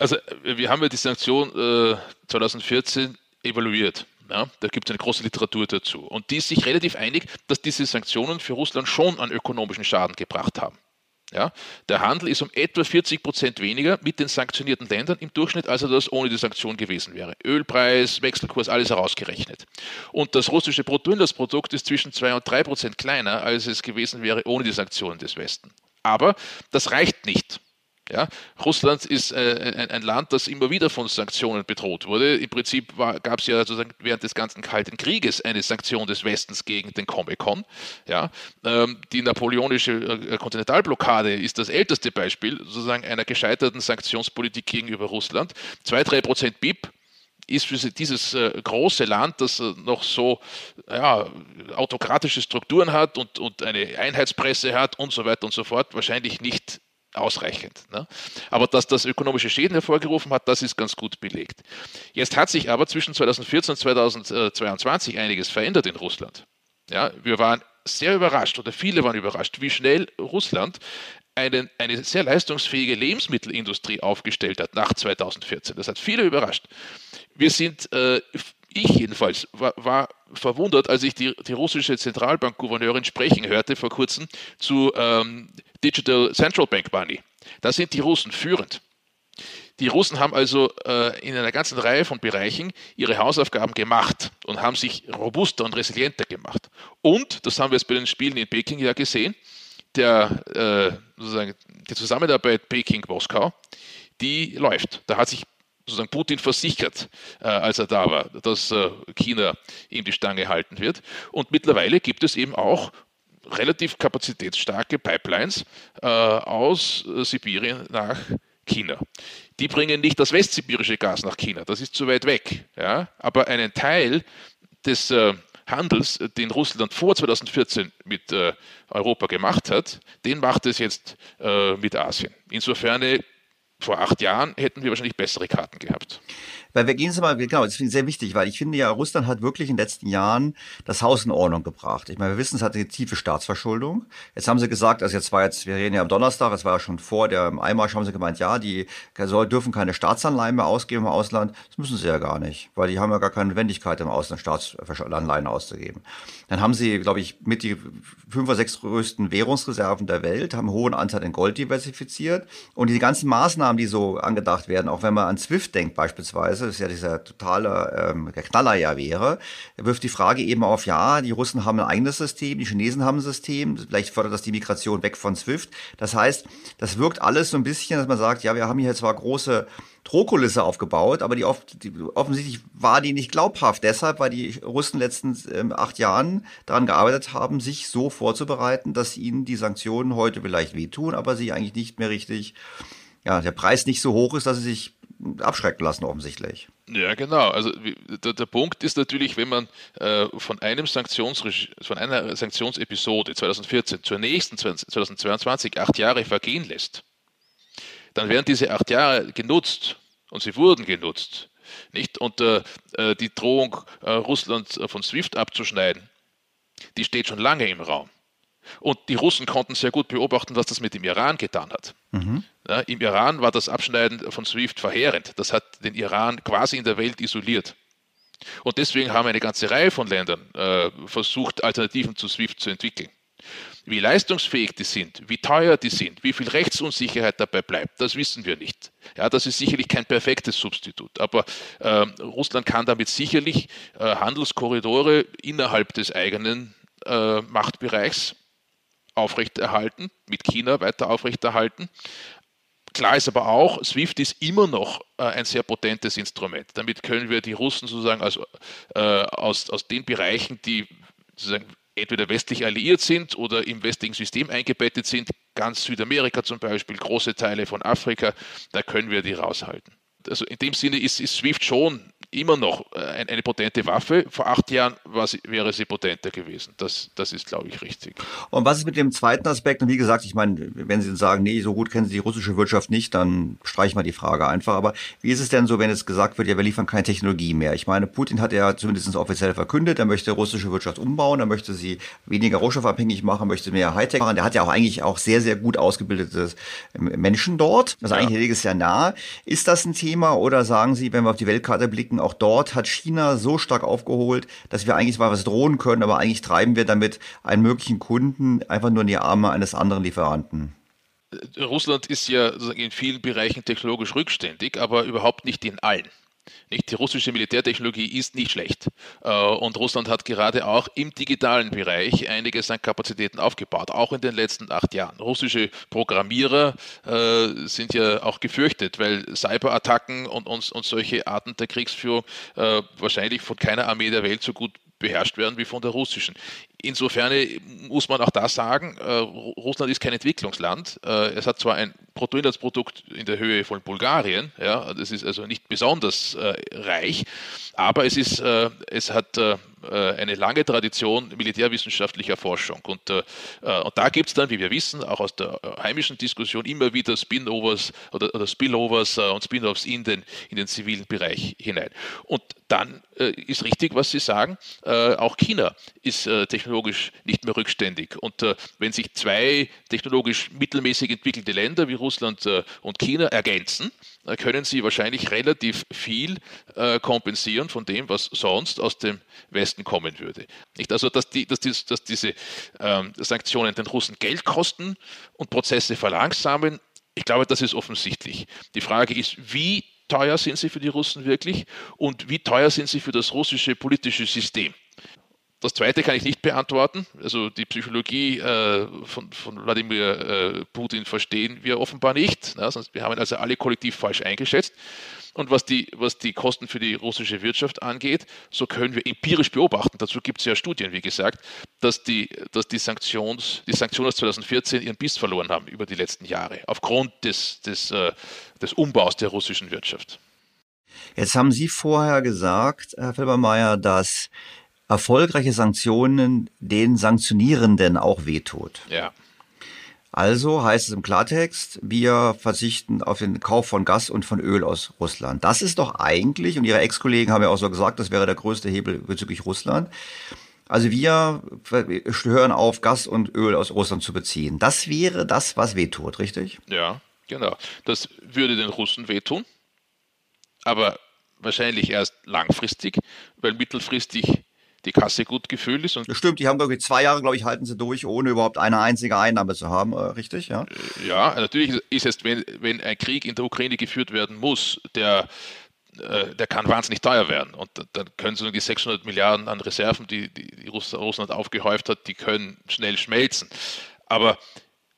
Also wir haben ja die Sanktion äh, 2014 evaluiert. Ja, da gibt es eine große Literatur dazu. Und die ist sich relativ einig, dass diese Sanktionen für Russland schon einen ökonomischen Schaden gebracht haben. Ja, der Handel ist um etwa 40 Prozent weniger mit den sanktionierten Ländern im Durchschnitt, als er das ohne die Sanktion gewesen wäre. Ölpreis, Wechselkurs, alles herausgerechnet. Und das russische Bruttoinlandsprodukt ist zwischen 2 und 3 Prozent kleiner, als es gewesen wäre ohne die Sanktionen des Westen. Aber das reicht nicht. Ja, Russland ist äh, ein, Land, das immer wieder von Sanktionen bedroht wurde. Im Prinzip gab es ja sozusagen während des ganzen Kalten Krieges eine Sanktion des Westens gegen den Comecon. Ja, ähm, die napoleonische äh, Kontinentalblockade ist das älteste Beispiel sozusagen einer gescheiterten Sanktionspolitik gegenüber Russland. Zwei, drei Prozent BIP ist für dieses äh, große Land, das äh, noch so ja, autokratische Strukturen hat und, und eine Einheitspresse hat und so weiter und so fort, wahrscheinlich nicht ausreichend. Ne? Aber dass das ökonomische Schäden hervorgerufen hat, das ist ganz gut belegt. Jetzt hat sich aber zwischen 2014 und 2022 einiges verändert in Russland. Ja, wir waren sehr überrascht oder viele waren überrascht, wie schnell Russland einen, eine sehr leistungsfähige Lebensmittelindustrie aufgestellt hat nach 2014. Das hat viele überrascht. Wir sind, äh, ich jedenfalls, war, war, verwundert, als ich die, die russische Zentralbankgouverneurin sprechen hörte vor kurzem zu ähm, Digital Central Bank Money. Da sind die Russen führend. Die Russen haben also äh, in einer ganzen Reihe von Bereichen ihre Hausaufgaben gemacht und haben sich robuster und resilienter gemacht. Und, das haben wir jetzt bei den Spielen in Peking ja gesehen, der, äh, sozusagen, die Zusammenarbeit Peking-Moskau, die läuft. Da hat sich sozusagen Putin versichert, äh, als er da war, dass äh, China ihm die Stange halten wird. Und mittlerweile gibt es eben auch relativ kapazitätsstarke Pipelines äh, aus äh, Sibirien nach China. Die bringen nicht das westsibirische Gas nach China, das ist zu weit weg. Ja? Aber einen Teil des äh, Handels, den Russland vor 2014 mit äh, Europa gemacht hat, den macht es jetzt äh, mit Asien. Insofern vor acht Jahren hätten wir wahrscheinlich bessere Karten gehabt. Weil wir gehen es mal, genau, das finde ich sehr wichtig, weil ich finde ja, Russland hat wirklich in den letzten Jahren das Haus in Ordnung gebracht. Ich meine, wir wissen, es hat eine tiefe Staatsverschuldung. Jetzt haben sie gesagt, also jetzt war jetzt, wir reden ja am Donnerstag, das war ja schon vor der Einmarsch, haben sie gemeint, ja, die soll, dürfen keine Staatsanleihen mehr ausgeben im Ausland. Das müssen sie ja gar nicht, weil die haben ja gar keine Notwendigkeit im Ausland Staatsanleihen auszugeben. Dann haben sie, glaube ich, mit die fünf oder sechs größten Währungsreserven der Welt, haben einen hohen Anteil in Gold diversifiziert und die ganzen Maßnahmen, die so angedacht werden, auch wenn man an SWIFT denkt beispielsweise, das ist ja dieser totale ähm, der Knaller ja wäre, wirft die Frage eben auf, ja, die Russen haben ein eigenes System, die Chinesen haben ein System, vielleicht fördert das die Migration weg von SWIFT. Das heißt, das wirkt alles so ein bisschen, dass man sagt, ja, wir haben hier zwar große Drohkulisse aufgebaut, aber die, oft, die offensichtlich war die nicht glaubhaft. Deshalb, weil die Russen letzten ähm, acht Jahren daran gearbeitet haben, sich so vorzubereiten, dass ihnen die Sanktionen heute vielleicht wehtun, aber sie eigentlich nicht mehr richtig, ja, der Preis nicht so hoch ist, dass sie sich abschrecken lassen offensichtlich. Ja, genau. Also der, der Punkt ist natürlich, wenn man äh, von einem von einer Sanktionsepisode 2014 zur nächsten 2022 acht Jahre vergehen lässt, dann werden diese acht Jahre genutzt und sie wurden genutzt. Nicht? Und äh die Drohung, äh, Russland von SWIFT abzuschneiden, die steht schon lange im Raum. Und die Russen konnten sehr gut beobachten, was das mit dem Iran getan hat. Mhm. Ja, Im Iran war das Abschneiden von SWIFT verheerend. Das hat den Iran quasi in der Welt isoliert. Und deswegen haben eine ganze Reihe von Ländern äh, versucht, Alternativen zu SWIFT zu entwickeln. Wie leistungsfähig die sind, wie teuer die sind, wie viel Rechtsunsicherheit dabei bleibt, das wissen wir nicht. Ja, das ist sicherlich kein perfektes Substitut, aber äh, Russland kann damit sicherlich äh, Handelskorridore innerhalb des eigenen äh, Machtbereichs aufrechterhalten, mit China weiter aufrechterhalten. Klar ist aber auch, SWIFT ist immer noch äh, ein sehr potentes Instrument. Damit können wir die Russen sozusagen also, äh, aus, aus den Bereichen, die sozusagen entweder westlich alliiert sind oder im westlichen System eingebettet sind, ganz Südamerika zum Beispiel, große Teile von Afrika, da können wir die raushalten. Also in dem Sinne ist, ist SWIFT schon immer noch äh, eine potente Waffe. Vor acht Jahren sie, wäre sie potenter gewesen. Das, das ist, glaube ich, richtig. Und was ist mit dem zweiten Aspekt? Und wie gesagt, ich meine, wenn Sie sagen, nee, so gut kennen Sie die russische Wirtschaft nicht, dann streichen wir die Frage einfach. Aber wie ist es denn so, wenn es gesagt wird, ja, wir liefern keine Technologie mehr? Ich meine, Putin hat ja zumindest offiziell verkündet, er möchte russische Wirtschaft umbauen, er möchte sie weniger rohstoffabhängig machen, möchte mehr Hightech machen. Der hat ja auch eigentlich auch sehr, sehr gut ausgebildete Menschen dort. Das ja. eigentlich ja nahe. Ist das ein Thema oder sagen Sie, wenn wir auf die Weltkarte blicken, auch dort hat China so stark aufgeholt, dass wir eigentlich zwar was drohen können, aber eigentlich treiben wir damit einen möglichen Kunden einfach nur in die Arme eines anderen Lieferanten. Russland ist ja in vielen Bereichen technologisch rückständig, aber überhaupt nicht in allen. Nicht? Die russische Militärtechnologie ist nicht schlecht. Äh, und Russland hat gerade auch im digitalen Bereich einiges an Kapazitäten aufgebaut, auch in den letzten acht Jahren. Russische Programmierer äh, sind ja auch gefürchtet, weil Cyberattacken und, und, und solche Arten der Kriegsführung äh, wahrscheinlich von keiner Armee der Welt so gut beherrscht werden wie von der russischen. Insofern muss man auch da sagen, äh, Russland ist kein Entwicklungsland. Äh, es hat zwar ein Bruttoinlandsprodukt in der Höhe von Bulgarien, ja, das ist also nicht besonders äh, reich, aber es, ist, äh, es hat äh, äh, eine lange Tradition militärwissenschaftlicher Forschung. Und, äh, äh, und da gibt es dann, wie wir wissen, auch aus der heimischen Diskussion immer wieder Spin-Overs oder, oder Spillovers und Spin-offs in den, in den zivilen Bereich hinein. Und dann ist richtig, was Sie sagen, auch China ist technologisch nicht mehr rückständig. Und wenn sich zwei technologisch mittelmäßig entwickelte Länder wie Russland und China ergänzen, können sie wahrscheinlich relativ viel kompensieren von dem, was sonst aus dem Westen kommen würde. Nicht? Also, dass, die, dass, die, dass diese ähm, Sanktionen den Russen Geld kosten und Prozesse verlangsamen, ich glaube, das ist offensichtlich. Die Frage ist, wie teuer sind sie für die Russen wirklich und wie teuer sind sie für das russische politische System? Das zweite kann ich nicht beantworten. Also die Psychologie äh, von, Wladimir äh, Putin verstehen wir offenbar nicht. Ja, wir haben ihn also alle kollektiv falsch eingeschätzt. Und was die, was die Kosten für die russische Wirtschaft angeht, so können wir empirisch beobachten, dazu gibt es ja Studien, wie gesagt, dass die, dass die, Sanktions, die Sanktionen aus 2014 ihren Biss verloren haben über die letzten Jahre, aufgrund des, des, äh, des Umbaus der russischen Wirtschaft. Jetzt haben Sie vorher gesagt, Herr Filbermeier, dass erfolgreiche Sanktionen den Sanktionierenden auch wehtut. Ja. Also heißt es im Klartext, wir verzichten auf den Kauf von Gas und von Öl aus Russland. Das ist doch eigentlich, und Ihre Ex-Kollegen haben ja auch so gesagt, das wäre der größte Hebel bezüglich Russland. Also wir hören auf, Gas und Öl aus Russland zu beziehen. Das wäre das, was wehtut, richtig? Ja, genau. Das würde den Russen wehtun, aber wahrscheinlich erst langfristig, weil mittelfristig die Kasse gut gefüllt ist. Und das stimmt, die haben, glaube ich, zwei Jahre, glaube ich, halten sie durch, ohne überhaupt eine einzige Einnahme zu haben, äh, richtig? Ja, äh, ja natürlich ist es, wenn, wenn ein Krieg in der Ukraine geführt werden muss, der äh, der kann wahnsinnig teuer werden. Und dann können so die 600 Milliarden an Reserven, die, die, die Russland aufgehäuft hat, die können schnell schmelzen. Aber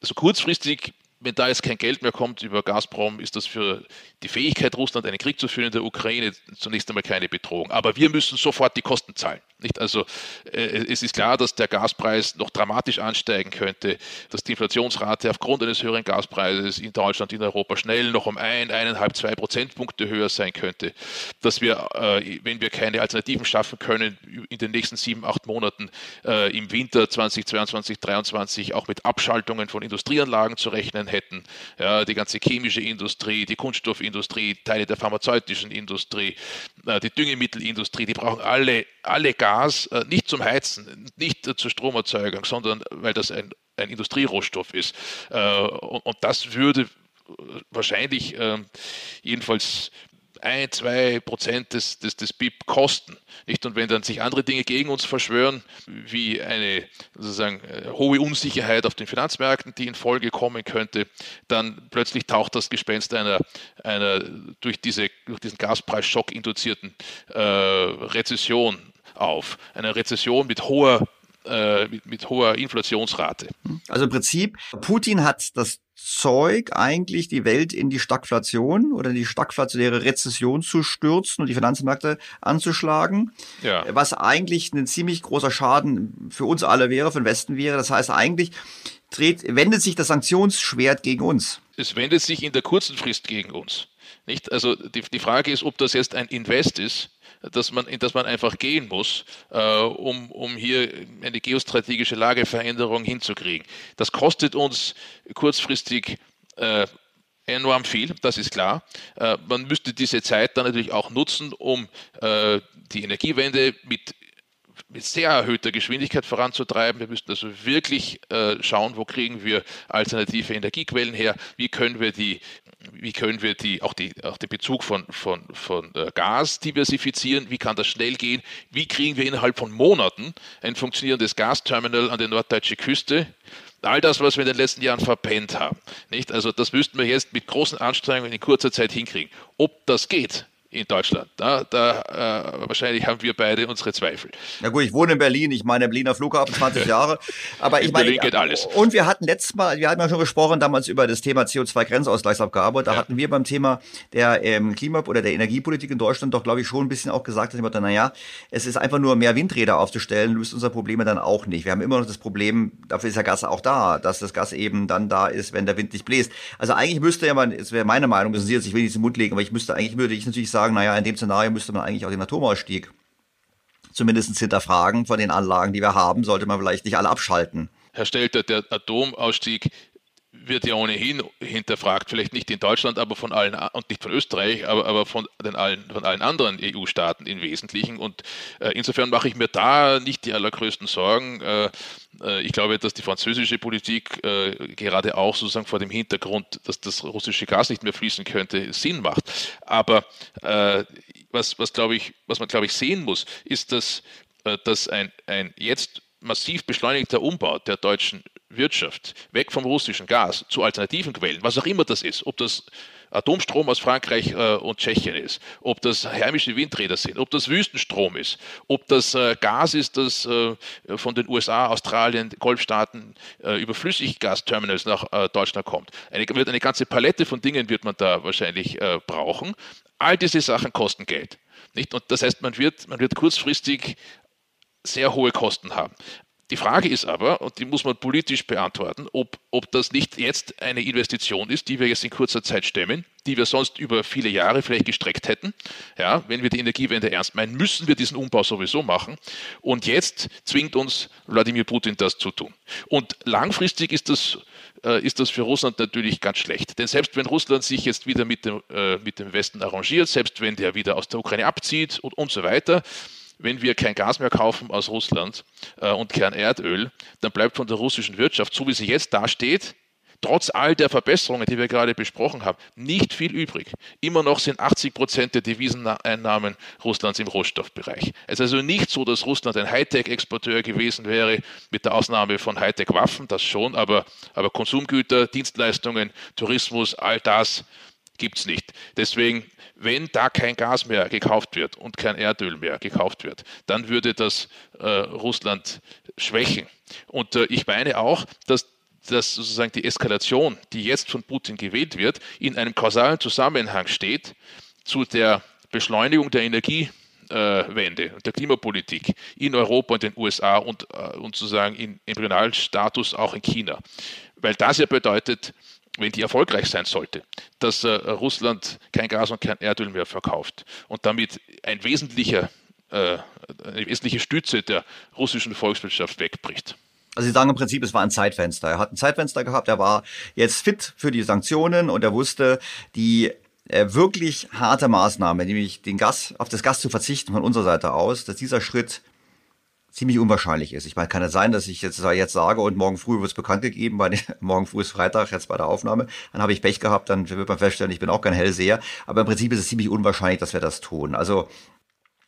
so kurzfristig wenn da jetzt kein Geld mehr kommt über Gazprom, ist das für die Fähigkeit Russland, einen Krieg zu führen in der Ukraine, zunächst einmal keine Bedrohung. Aber wir müssen sofort die Kosten zahlen. Nicht? Also äh, es ist klar, dass der Gaspreis noch dramatisch ansteigen könnte, dass die Inflationsrate aufgrund eines höheren Gaspreises in Deutschland, in Europa schnell noch um ein, eineinhalb, zwei Prozentpunkte höher sein könnte, dass wir, äh, wenn wir keine Alternativen schaffen können, in den nächsten sieben, acht Monaten äh, im Winter 2022, 2023 auch mit Abschaltungen von Industrieanlagen zu rechnen, können hätten. Ja, die ganze chemische Industrie, die Kunststoffindustrie, Teile der pharmazeutischen Industrie, äh, die Düngemittelindustrie, die brauchen alle, alle Gas, äh, nicht zum Heizen, nicht zur Stromerzeugung, sondern weil das ein, ein Industrierohstoff ist. Und, und das würde wahrscheinlich jedenfalls ein, zwei Prozent des, des, des BIP kosten. Nicht? Und wenn dann sich andere Dinge gegen uns verschwören, wie eine sozusagen äh, hohe Unsicherheit auf den Finanzmärkten, die in Folge kommen könnte, dann plötzlich taucht das Gespenst einer, einer durch, diese, durch diesen Gaspreisschock induzierten äh, Rezession auf. Eine Rezession mit hoher äh, mit, mit hoher Inflationsrate. Also im Prinzip, Putin hat das Zeug, eigentlich die Welt in die Stagflation oder in die stagflationäre Rezession zu stürzen und die Finanzmärkte anzuschlagen. Ja. Was eigentlich ein ziemlich großer Schaden für uns alle wäre, für den Westen wäre. Das heißt, eigentlich dreht, wendet sich das Sanktionsschwert gegen uns. Es wendet sich in der kurzen Frist gegen uns. Nicht? Also die, die Frage ist, ob das jetzt ein Invest ist, dass man, in das man einfach gehen muss, äh, um, um hier eine geostrategische Lageveränderung hinzukriegen. Das kostet uns kurzfristig äh, enorm viel, das ist klar. Äh, man müsste diese Zeit dann natürlich auch nutzen, um äh, die Energiewende mit mit sehr erhöhter Geschwindigkeit voranzutreiben. Wir müssten also wirklich äh, schauen, wo kriegen wir alternative Energiequellen her, wie können wir die, wie können wir die, auch, die, auch den Bezug von, von, von äh, Gas diversifizieren, wie kann das schnell gehen, wie kriegen wir innerhalb von Monaten ein funktionierendes Gasterminal an der norddeutsche Küste. All das, was wir in den letzten Jahren verpennt haben. Nicht? Also das müssten wir jetzt mit großen Anstrengungen in kurzer Zeit hinkriegen. Ob das geht, in Deutschland. Da, da äh, wahrscheinlich haben wir beide unsere Zweifel. Na gut, ich wohne in Berlin, ich meine Berliner Flughafen 20 *laughs* Jahre, aber ich in meine, Berlin geht alles. Und wir hatten letztes Mal, wir hatten ja schon gesprochen damals über das Thema CO2-Grenzausgleichsabgabe. Da ja. hatten wir beim Thema der ähm, Klima- oder der Energiepolitik in Deutschland doch, glaube ich, schon ein bisschen auch gesagt, dass ich dachte, naja, es ist einfach nur mehr Windräder aufzustellen, löst unsere Probleme dann auch nicht. Wir haben immer noch das Problem, dafür ist ja Gas auch da, dass das Gas eben dann da ist, wenn der Wind nicht bläst. Also eigentlich müsste ja man, es wäre meine Meinung, das ist jetzt, ich will nicht in den Mund legen, aber ich müsste eigentlich, würde ich natürlich sagen, sagen, naja, in dem Szenario müsste man eigentlich auch den Atomausstieg zumindest hinterfragen von den Anlagen, die wir haben, sollte man vielleicht nicht alle abschalten. Herr Stelter, der Atomausstieg wird ja ohnehin hinterfragt, vielleicht nicht in Deutschland, aber von allen und nicht von Österreich, aber, aber von, den allen, von allen anderen EU-Staaten im Wesentlichen. Und äh, insofern mache ich mir da nicht die allergrößten Sorgen. Äh, äh, ich glaube, dass die französische Politik äh, gerade auch sozusagen vor dem Hintergrund, dass das russische Gas nicht mehr fließen könnte, Sinn macht. Aber äh, was, was, ich, was man, glaube ich, sehen muss, ist, dass, dass ein, ein jetzt massiv beschleunigter Umbau der deutschen Wirtschaft weg vom russischen Gas zu alternativen Quellen, was auch immer das ist, ob das Atomstrom aus Frankreich äh, und Tschechien ist, ob das heimische Windräder sind, ob das Wüstenstrom ist, ob das äh, Gas ist, das äh, von den USA, Australien, Golfstaaten äh, über Flüssiggasterminals nach äh, Deutschland kommt. Eine, wird eine ganze Palette von Dingen wird man da wahrscheinlich äh, brauchen. All diese Sachen kosten Geld. Nicht? Und das heißt, man wird, man wird kurzfristig sehr hohe Kosten haben. Die Frage ist aber, und die muss man politisch beantworten, ob, ob das nicht jetzt eine Investition ist, die wir jetzt in kurzer Zeit stemmen, die wir sonst über viele Jahre vielleicht gestreckt hätten. Ja, wenn wir die Energiewende ernst meinen, müssen wir diesen Umbau sowieso machen. Und jetzt zwingt uns Wladimir Putin das zu tun. Und langfristig ist das, äh, ist das für Russland natürlich ganz schlecht. Denn selbst wenn Russland sich jetzt wieder mit dem, äh, mit dem Westen arrangiert, selbst wenn der wieder aus der Ukraine abzieht und, und so weiter, wenn wir kein Gas mehr kaufen aus Russland äh, und kein Erdöl, dann bleibt von der russischen Wirtschaft, so wie sie jetzt dasteht, trotz all der Verbesserungen, die wir gerade besprochen haben, nicht viel übrig. Immer noch sind 80 Prozent der Deviseneinnahmen Russlands im Rohstoffbereich. Es ist also nicht so, dass Russland ein Hightech-Exporteur gewesen wäre, mit der Ausnahme von Hightech-Waffen, das schon, aber, aber Konsumgüter, Dienstleistungen, Tourismus, all das gibt es nicht. Deswegen, wenn da kein Gas mehr gekauft wird und kein Erdöl mehr gekauft wird, dann würde das äh, Russland schwächen. Und äh, ich meine auch, dass dass sozusagen die Eskalation, die jetzt von Putin gewählt wird, in einem kausalen Zusammenhang steht zu der Beschleunigung der Energiewende und der Klimapolitik in Europa und den USA und, äh, und sozusagen in Embryonalstatus auch in China. Weil das ja bedeutet, wenn die erfolgreich sein sollte, dass äh, Russland kein Gas und kein Erdöl mehr verkauft und damit ein wesentlicher, äh, eine wesentliche Stütze der russischen Volkswirtschaft wegbricht. Also Sie sagen im Prinzip, es war ein Zeitfenster. Er hat ein Zeitfenster gehabt, er war jetzt fit für die Sanktionen und er wusste, die äh, wirklich harte Maßnahme, nämlich den Gas, auf das Gas zu verzichten von unserer Seite aus, dass dieser Schritt ziemlich unwahrscheinlich ist. Ich meine, kann es sein, dass ich jetzt, jetzt sage und morgen früh wird es bekannt gegeben, den, *laughs* morgen früh ist Freitag, jetzt bei der Aufnahme, dann habe ich Pech gehabt, dann wird man feststellen, ich bin auch kein Hellseher, aber im Prinzip ist es ziemlich unwahrscheinlich, dass wir das tun. Also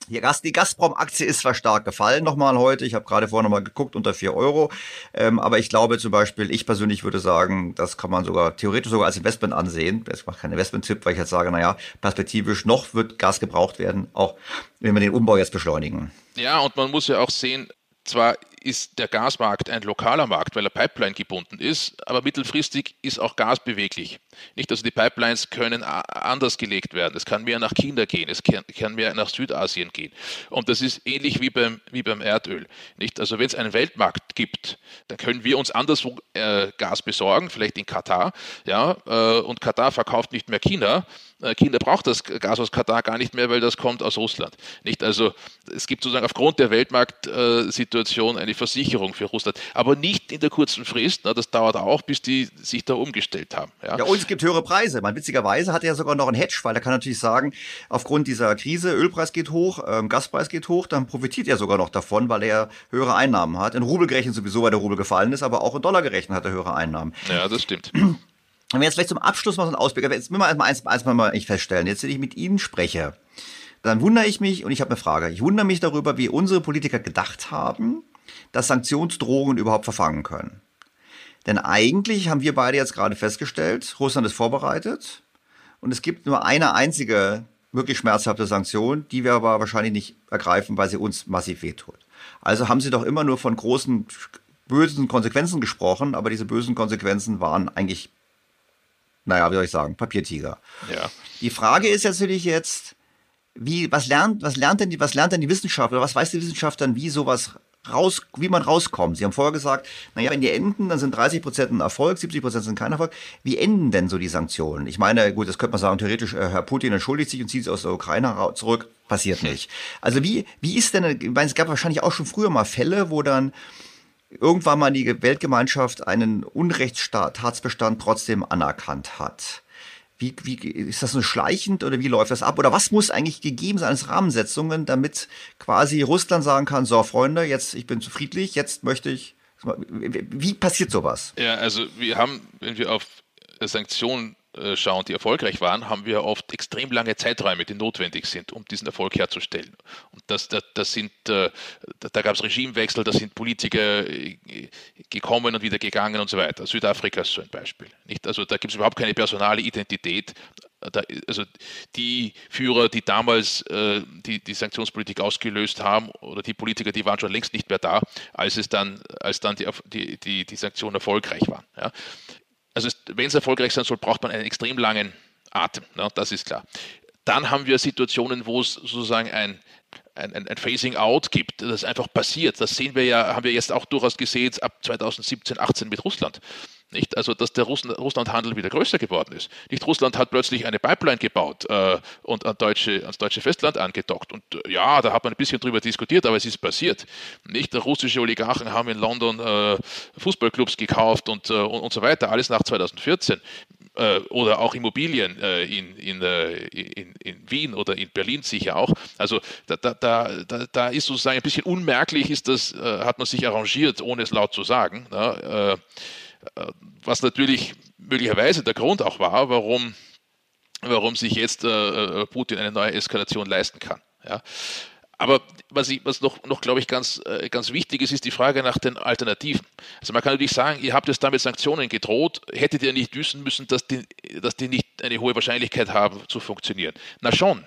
die, Gas, die Gazprom-Aktie ist zwar stark gefallen nochmal heute. Ich habe gerade vorher nochmal geguckt, unter vier Euro. Ähm, aber ich glaube zum Beispiel, ich persönlich würde sagen, das kann man sogar theoretisch sogar als Investment ansehen. Das macht kein Investment-Tipp, weil ich jetzt sage, naja, perspektivisch noch wird Gas gebraucht werden, auch wenn wir den Umbau jetzt beschleunigen. Ja, und man muss ja auch sehen, zwar ist der Gasmarkt ein lokaler Markt, weil er Pipeline gebunden ist, aber mittelfristig ist auch Gas beweglich. Nicht, also die Pipelines können anders gelegt werden. Es kann mehr nach China gehen, es kann, mehr nach Südasien gehen. Und das ist ähnlich wie beim, wie beim Erdöl. Nicht? Also wenn es einen Weltmarkt gibt, dann können wir uns anderswo äh, Gas besorgen, vielleicht in Katar. Ja, äh, und Katar verkauft nicht mehr China. Äh, China braucht das Gas aus Katar gar nicht mehr, weil das kommt aus Russland. Nicht? Also es gibt sozusagen aufgrund der Weltmarktsituation eine Versicherung für Russland, aber nicht in der kurzen Frist. Na, das dauert auch, bis die sich da umgestellt haben. Ja, ja und es gibt höhere Preise. Man, witzigerweise hat er ja sogar noch einen Hedge, weil er kann natürlich sagen, aufgrund dieser Krise, Ölpreis geht hoch, ähm, Gaspreis geht hoch, dann profitiert er sogar noch davon, weil er höhere Einnahmen hat. In Rubel gerechnet sowieso, weil der Rubel gefallen ist, aber auch in Dollar gerechnet hat er höhere Einnahmen. Ja, das stimmt. Wenn wir jetzt vielleicht zum Abschluss mal so einen Ausblick, jetzt will man eins, eins mal ich feststellen, jetzt wenn ich mit Ihnen spreche, dann wundere ich mich und ich habe eine Frage. Ich wundere mich darüber, wie unsere Politiker gedacht haben, dass Sanktionsdrohungen überhaupt verfangen können. Denn eigentlich haben wir beide jetzt gerade festgestellt, Russland ist vorbereitet und es gibt nur eine einzige wirklich schmerzhafte Sanktion, die wir aber wahrscheinlich nicht ergreifen, weil sie uns massiv wehtut. Also haben sie doch immer nur von großen bösen Konsequenzen gesprochen, aber diese bösen Konsequenzen waren eigentlich naja, wie soll ich sagen, Papiertiger. Ja. Die Frage ist natürlich jetzt, wie, was lernt, was lernt denn die, was lernt denn die Wissenschaft oder was weiß die Wissenschaft dann, wie sowas raus, wie man rauskommt? Sie haben vorher gesagt, naja, wenn die enden, dann sind 30 Prozent ein Erfolg, 70 Prozent sind kein Erfolg. Wie enden denn so die Sanktionen? Ich meine, gut, das könnte man sagen, theoretisch, äh, Herr Putin entschuldigt sich und zieht sich aus der Ukraine zurück. Passiert nicht. Also wie, wie ist denn, ich meine, es gab wahrscheinlich auch schon früher mal Fälle, wo dann irgendwann mal die Weltgemeinschaft einen Unrechtstaatsbestand trotzdem anerkannt hat. Wie, wie ist das nur schleichend oder wie läuft das ab? Oder was muss eigentlich gegeben sein als Rahmensetzungen, damit quasi Russland sagen kann, so Freunde, jetzt ich bin zu jetzt möchte ich. Wie passiert sowas? Ja, also wir haben, wenn wir auf Sanktionen schauen, die erfolgreich waren, haben wir oft extrem lange Zeiträume, die notwendig sind, um diesen Erfolg herzustellen. Und das, das, das sind, äh, da gab es Regimewechsel, da sind Politiker äh, gekommen und wieder gegangen und so weiter. Südafrika ist so ein Beispiel. Nicht? Also da gibt es überhaupt keine personale Identität. Da, also die Führer, die damals äh, die, die Sanktionspolitik ausgelöst haben, oder die Politiker, die waren schon längst nicht mehr da, als es dann, als dann die, die, die Sanktionen erfolgreich waren. Ja. Also wenn es erfolgreich sein soll, braucht man einen extrem langen Atem, ne? das ist klar. Dann haben wir Situationen, wo es sozusagen ein, ein, ein, Phasing Out gibt, das einfach passiert. Das sehen wir ja, haben wir jetzt auch durchaus gesehen ab 2017, 18 mit Russland. Nicht? Also, dass der Russlandhandel wieder größer geworden ist. Nicht Russland hat plötzlich eine Pipeline gebaut äh, und an deutsche, ans deutsche Festland angedockt. Und äh, ja, da hat man ein bisschen drüber diskutiert, aber es ist passiert. Nicht? Russische Oligarchen haben in London äh, Fußballclubs gekauft und, äh, und, und, so weiter, alles nach 2014 äh, oder auch Immobilien äh, in, in, in, in, Wien oder in Berlin sicher auch. Also da, da, da, da ist sozusagen ein bisschen unmerklich, ist das, hat man sich arrangiert, ohne es laut zu sagen. Ja, was natürlich möglicherweise der Grund auch war, warum, warum sich jetzt äh, äh, Putin eine neue Eskalation leisten kann. Ja. Aber was, ich, was noch, noch glaube ich, ganz, äh, ganz wichtig ist, ist die Frage nach den Alternativen. Also man kann natürlich sagen, ihr habt jetzt damit Sanktionen gedroht, hättet ihr nicht wissen müssen, dass die, dass die nicht eine hohe Wahrscheinlichkeit haben zu funktionieren. Na schon,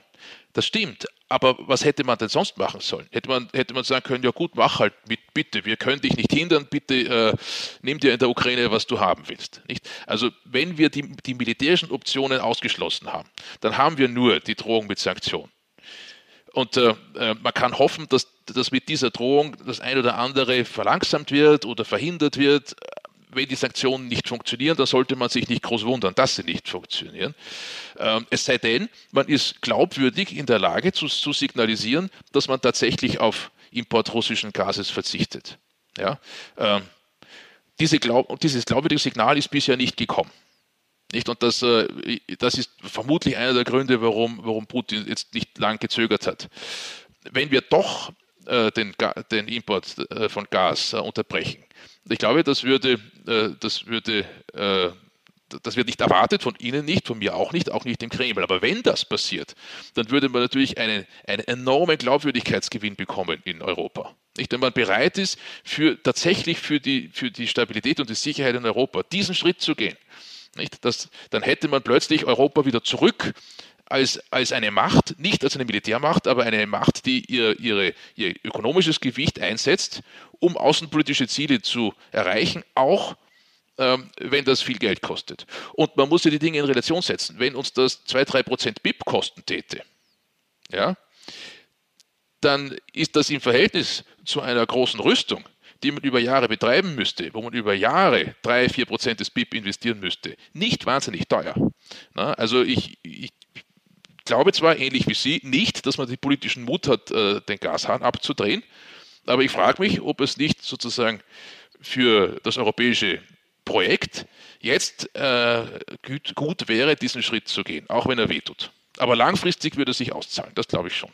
das stimmt. Aber was hätte man denn sonst machen sollen? Hätte man, hätte man sagen können, ja gut, mach halt mit, bitte, wir können dich nicht hindern, bitte äh, nimm dir in der Ukraine, was du haben willst. Nicht? Also wenn wir die, die militärischen Optionen ausgeschlossen haben, dann haben wir nur die Drohung mit Sanktionen. Und äh, äh man kann hoffen, dass, dass mit dieser Drohung das ein oder andere verlangsamt wird oder verhindert wird wenn die Sanktionen nicht funktionieren, dann sollte man sich nicht groß wundern, dass sie nicht funktionieren. Ähm, es sei denn, man ist glaubwürdig in der Lage zu, zu signalisieren, dass man tatsächlich auf Import russischen Gases verzichtet. Ja? Ähm, diese Glaub, dieses glaubwürdige Signal ist bisher nicht gekommen. Nicht? Und das, äh, das ist vermutlich einer der Gründe, warum, warum Putin jetzt nicht lang gezögert hat. Wenn wir doch äh, den, den, Import äh, von Gas unterbrechen, ich glaube, das würde, äh, das würde äh, das wird nicht erwartet, von Ihnen nicht, von mir auch nicht, auch nicht im Kreml. Aber wenn das passiert, dann würde man natürlich einen, einen enormen Glaubwürdigkeitsgewinn bekommen in Europa. Nicht, wenn man bereit ist, für, tatsächlich für die, für die Stabilität und die Sicherheit in Europa diesen Schritt zu gehen. Nicht? Das, dann hätte man plötzlich Europa wieder zurück als, als eine Macht, nicht als eine Militärmacht, aber eine Macht, die ihr, ihre, ihr ökonomisches Gewicht einsetzt, um außenpolitische Ziele zu erreichen, auch ähm, wenn das viel Geld kostet. Und man muss ja die Dinge in Relation setzen. Wenn uns das 2-3% BIP kosten täte, ja, dann ist das im Verhältnis zu einer großen Rüstung, die man über Jahre betreiben müsste, wo man über Jahre 3, 4 Prozent des BIP investieren müsste, nicht wahnsinnig teuer. Na, also ich, ich, glaube zwar, ähnlich wie Sie, nicht, dass man den politischen Mut hat, äh, den Gashahn abzudrehen, aber ich frage mich, ob es nicht sozusagen für das europäische Projekt jetzt äh, gut, wäre, diesen Schritt zu gehen, auch wenn er wehtut. Aber langfristig würde es sich auszahlen, das glaube ich schon.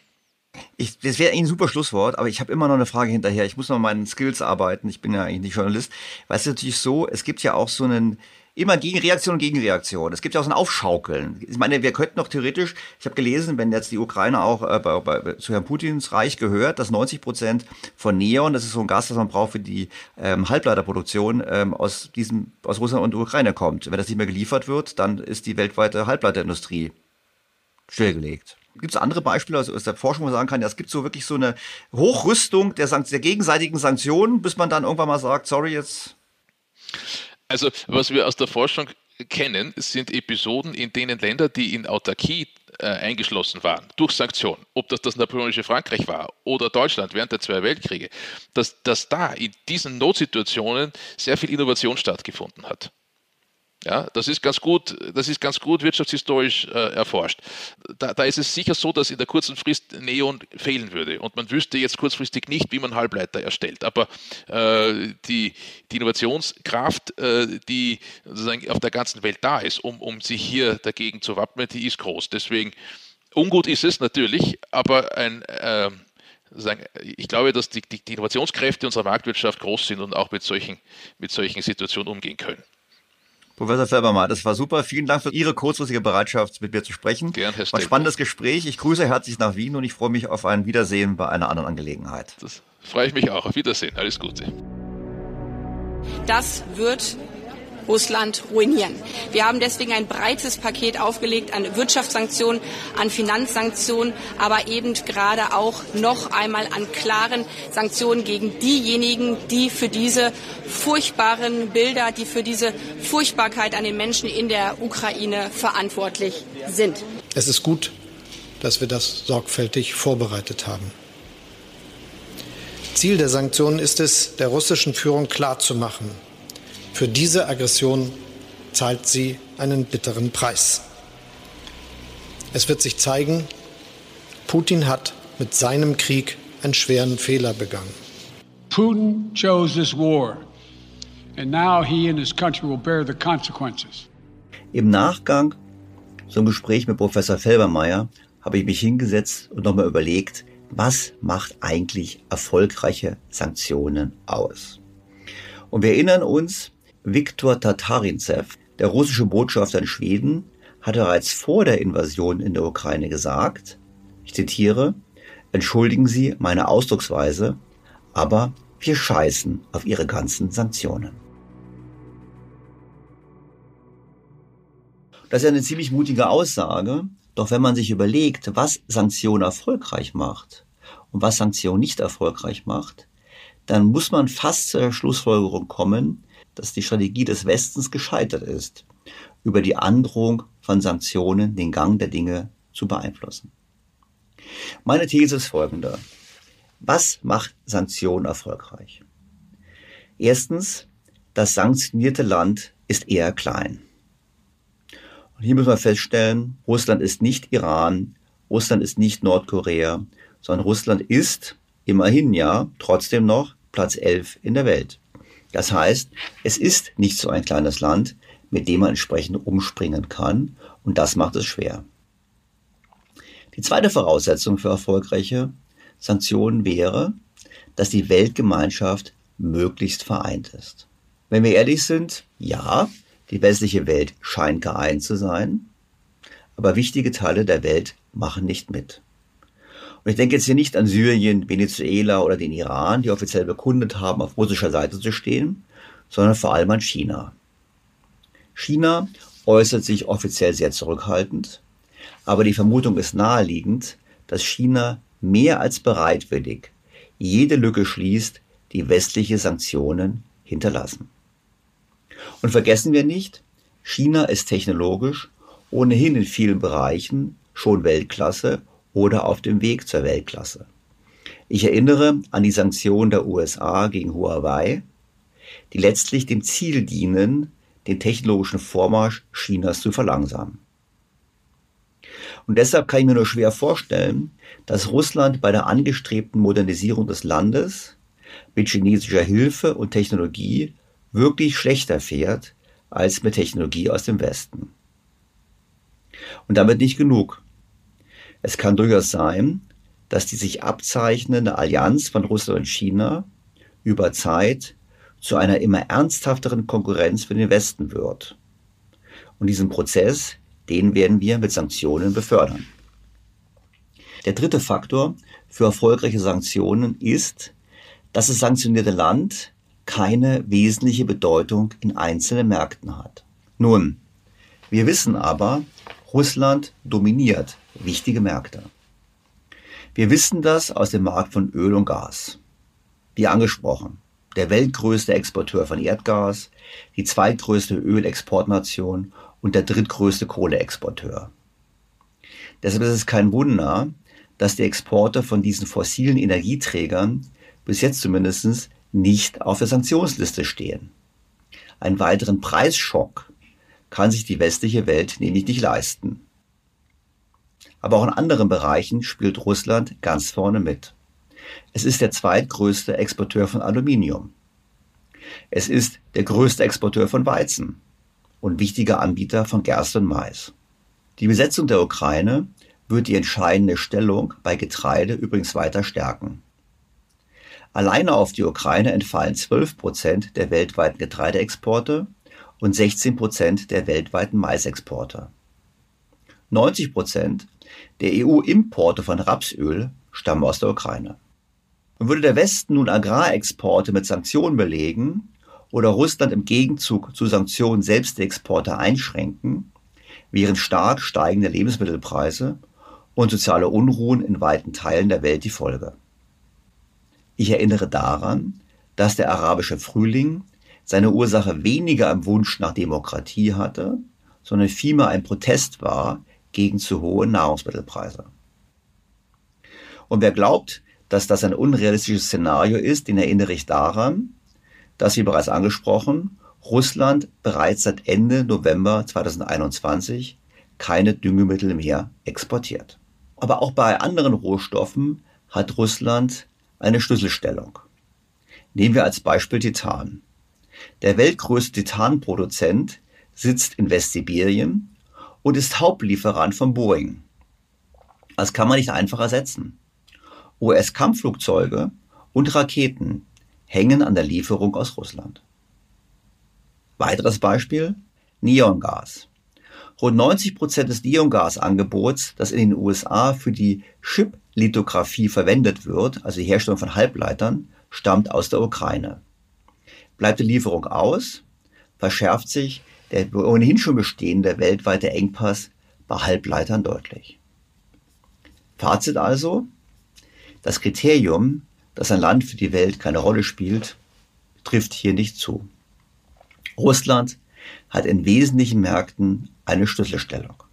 Ich, das wäre ein super Schlusswort, aber ich habe immer noch eine Frage hinterher. Ich muss noch meinen Skills arbeiten. Ich bin ja eigentlich nicht Journalist. Weil es ist natürlich so, es gibt ja auch so einen immer gegen Reaktion und Gegenreaktion. Es gibt ja auch so ein Aufschaukeln. Ich meine, wir könnten doch theoretisch, ich habe gelesen, wenn jetzt die Ukraine auch äh, bei, bei, zu Herrn Putins Reich gehört, dass 90 Prozent von Neon, das ist so ein Gas, das man braucht für die ähm, Halbleiterproduktion, ähm, aus diesem aus Russland und Ukraine kommt. Wenn das nicht mehr geliefert wird, dann ist die weltweite Halbleiterindustrie stillgelegt. Gibt es andere Beispiele also aus der Forschung, wo man sagen kann, ja, es gibt so wirklich so eine Hochrüstung der, der gegenseitigen Sanktionen, bis man dann irgendwann mal sagt, sorry, jetzt. Also, was wir aus der Forschung kennen, sind Episoden, in denen Länder, die in Autarkie äh, eingeschlossen waren, durch Sanktionen, ob das das napoleonische Frankreich war oder Deutschland während der zwei Weltkriege, dass, dass da in diesen Notsituationen sehr viel Innovation stattgefunden hat. Ja, das ist ganz gut, das ist ganz gut wirtschaftshistorisch äh, erforscht. Da, da, ist es sicher so, dass in der kurzen Frist Neon fehlen würde und man wüsste jetzt kurzfristig nicht, wie man Halbleiter erstellt. Aber äh, die, die, Innovationskraft, äh, die sozusagen auf der ganzen Welt da ist, um, um sich hier dagegen zu wappnen, die ist groß. Deswegen ungut ist es natürlich, aber ein ähm, ich glaube, dass die, die, Innovationskräfte unserer Marktwirtschaft groß sind und auch mit solchen, mit solchen Situationen umgehen können. Professor Felbermann, das war super. Vielen Dank für Ihre kurzfristige Bereitschaft, mit mir zu sprechen. Gern, Herr War ein spannendes Gespräch. Ich grüße herzlich nach Wien und ich freue mich auf ein Wiedersehen bei einer anderen Angelegenheit. Das freue ich mich auch. Auf Wiedersehen. Alles Gute. Das wird Russland ruinieren. Wir haben deswegen ein breites Paket aufgelegt an Wirtschaftssanktionen, an Finanzsanktionen, aber eben gerade auch noch einmal an klaren Sanktionen gegen diejenigen, die für diese furchtbaren Bilder, die für diese Furchtbarkeit an den Menschen in der Ukraine verantwortlich sind. Es ist gut, dass wir das sorgfältig vorbereitet haben. Ziel der Sanktionen ist es, der russischen Führung klarzumachen, für diese Aggression zahlt sie einen bitteren Preis. Es wird sich zeigen, Putin hat mit seinem Krieg einen schweren Fehler begangen. Putin chose this war, and now he and his country will bear the consequences. Im Nachgang zum Gespräch mit Professor Felbermeier habe ich mich hingesetzt und nochmal überlegt, was macht eigentlich erfolgreiche Sanktionen aus? Und wir erinnern uns, Viktor Tatarintsev, der russische Botschafter in Schweden, hatte bereits vor der Invasion in der Ukraine gesagt, ich zitiere, entschuldigen Sie meine Ausdrucksweise, aber wir scheißen auf Ihre ganzen Sanktionen. Das ist ja eine ziemlich mutige Aussage, doch wenn man sich überlegt, was Sanktionen erfolgreich macht und was Sanktionen nicht erfolgreich macht, dann muss man fast zur Schlussfolgerung kommen, dass die Strategie des Westens gescheitert ist, über die Androhung von Sanktionen den Gang der Dinge zu beeinflussen. Meine These ist folgende. Was macht Sanktionen erfolgreich? Erstens, das sanktionierte Land ist eher klein. Und hier müssen wir feststellen, Russland ist nicht Iran, Russland ist nicht Nordkorea, sondern Russland ist immerhin ja trotzdem noch Platz 11 in der Welt. Das heißt, es ist nicht so ein kleines Land, mit dem man entsprechend umspringen kann und das macht es schwer. Die zweite Voraussetzung für erfolgreiche Sanktionen wäre, dass die Weltgemeinschaft möglichst vereint ist. Wenn wir ehrlich sind, ja, die westliche Welt scheint geeint zu sein, aber wichtige Teile der Welt machen nicht mit. Und ich denke jetzt hier nicht an Syrien, Venezuela oder den Iran, die offiziell bekundet haben, auf russischer Seite zu stehen, sondern vor allem an China. China äußert sich offiziell sehr zurückhaltend, aber die Vermutung ist naheliegend, dass China mehr als bereitwillig jede Lücke schließt, die westliche Sanktionen hinterlassen. Und vergessen wir nicht, China ist technologisch ohnehin in vielen Bereichen schon Weltklasse oder auf dem Weg zur Weltklasse. Ich erinnere an die Sanktionen der USA gegen Huawei, die letztlich dem Ziel dienen, den technologischen Vormarsch Chinas zu verlangsamen. Und deshalb kann ich mir nur schwer vorstellen, dass Russland bei der angestrebten Modernisierung des Landes mit chinesischer Hilfe und Technologie wirklich schlechter fährt als mit Technologie aus dem Westen. Und damit nicht genug. Es kann durchaus sein, dass die sich abzeichnende Allianz von Russland und China über Zeit zu einer immer ernsthafteren Konkurrenz für den Westen wird. Und diesen Prozess, den werden wir mit Sanktionen befördern. Der dritte Faktor für erfolgreiche Sanktionen ist, dass das sanktionierte Land keine wesentliche Bedeutung in einzelnen Märkten hat. Nun, wir wissen aber, Russland dominiert wichtige Märkte. Wir wissen das aus dem Markt von Öl und Gas. Wie angesprochen, der weltgrößte Exporteur von Erdgas, die zweitgrößte Ölexportnation und der drittgrößte Kohleexporteur. Deshalb ist es kein Wunder, dass die Exporte von diesen fossilen Energieträgern bis jetzt zumindest nicht auf der Sanktionsliste stehen. Einen weiteren Preisschock kann sich die westliche Welt nämlich nicht leisten. Aber auch in anderen Bereichen spielt Russland ganz vorne mit. Es ist der zweitgrößte Exporteur von Aluminium. Es ist der größte Exporteur von Weizen und wichtiger Anbieter von Gerste und Mais. Die Besetzung der Ukraine wird die entscheidende Stellung bei Getreide übrigens weiter stärken. Alleine auf die Ukraine entfallen 12 Prozent der weltweiten Getreideexporte und 16 Prozent der weltweiten Maisexporte. 90 Prozent der EU-Importe von Rapsöl stammen aus der Ukraine. Und würde der Westen nun Agrarexporte mit Sanktionen belegen oder Russland im Gegenzug zu Sanktionen selbst die Exporte einschränken, wären stark steigende Lebensmittelpreise und soziale Unruhen in weiten Teilen der Welt die Folge. Ich erinnere daran, dass der arabische Frühling seine Ursache weniger im Wunsch nach Demokratie hatte, sondern vielmehr ein Protest war gegen zu hohe Nahrungsmittelpreise. Und wer glaubt, dass das ein unrealistisches Szenario ist, den erinnere ich daran, dass, wie bereits angesprochen, Russland bereits seit Ende November 2021 keine Düngemittel mehr exportiert. Aber auch bei anderen Rohstoffen hat Russland eine Schlüsselstellung. Nehmen wir als Beispiel Titan. Der weltgrößte Titanproduzent sitzt in Westsibirien und ist Hauptlieferant von Boeing. Das kann man nicht einfach ersetzen. US-Kampfflugzeuge und Raketen hängen an der Lieferung aus Russland. Weiteres Beispiel, Neongas. Rund 90 Prozent des Neongasangebots, das in den USA für die Chip-Lithografie verwendet wird, also die Herstellung von Halbleitern, stammt aus der Ukraine. Bleibt die Lieferung aus, verschärft sich der ohnehin schon bestehende weltweite Engpass bei Halbleitern deutlich. Fazit also, das Kriterium, dass ein Land für die Welt keine Rolle spielt, trifft hier nicht zu. Russland hat in wesentlichen Märkten eine Schlüsselstellung.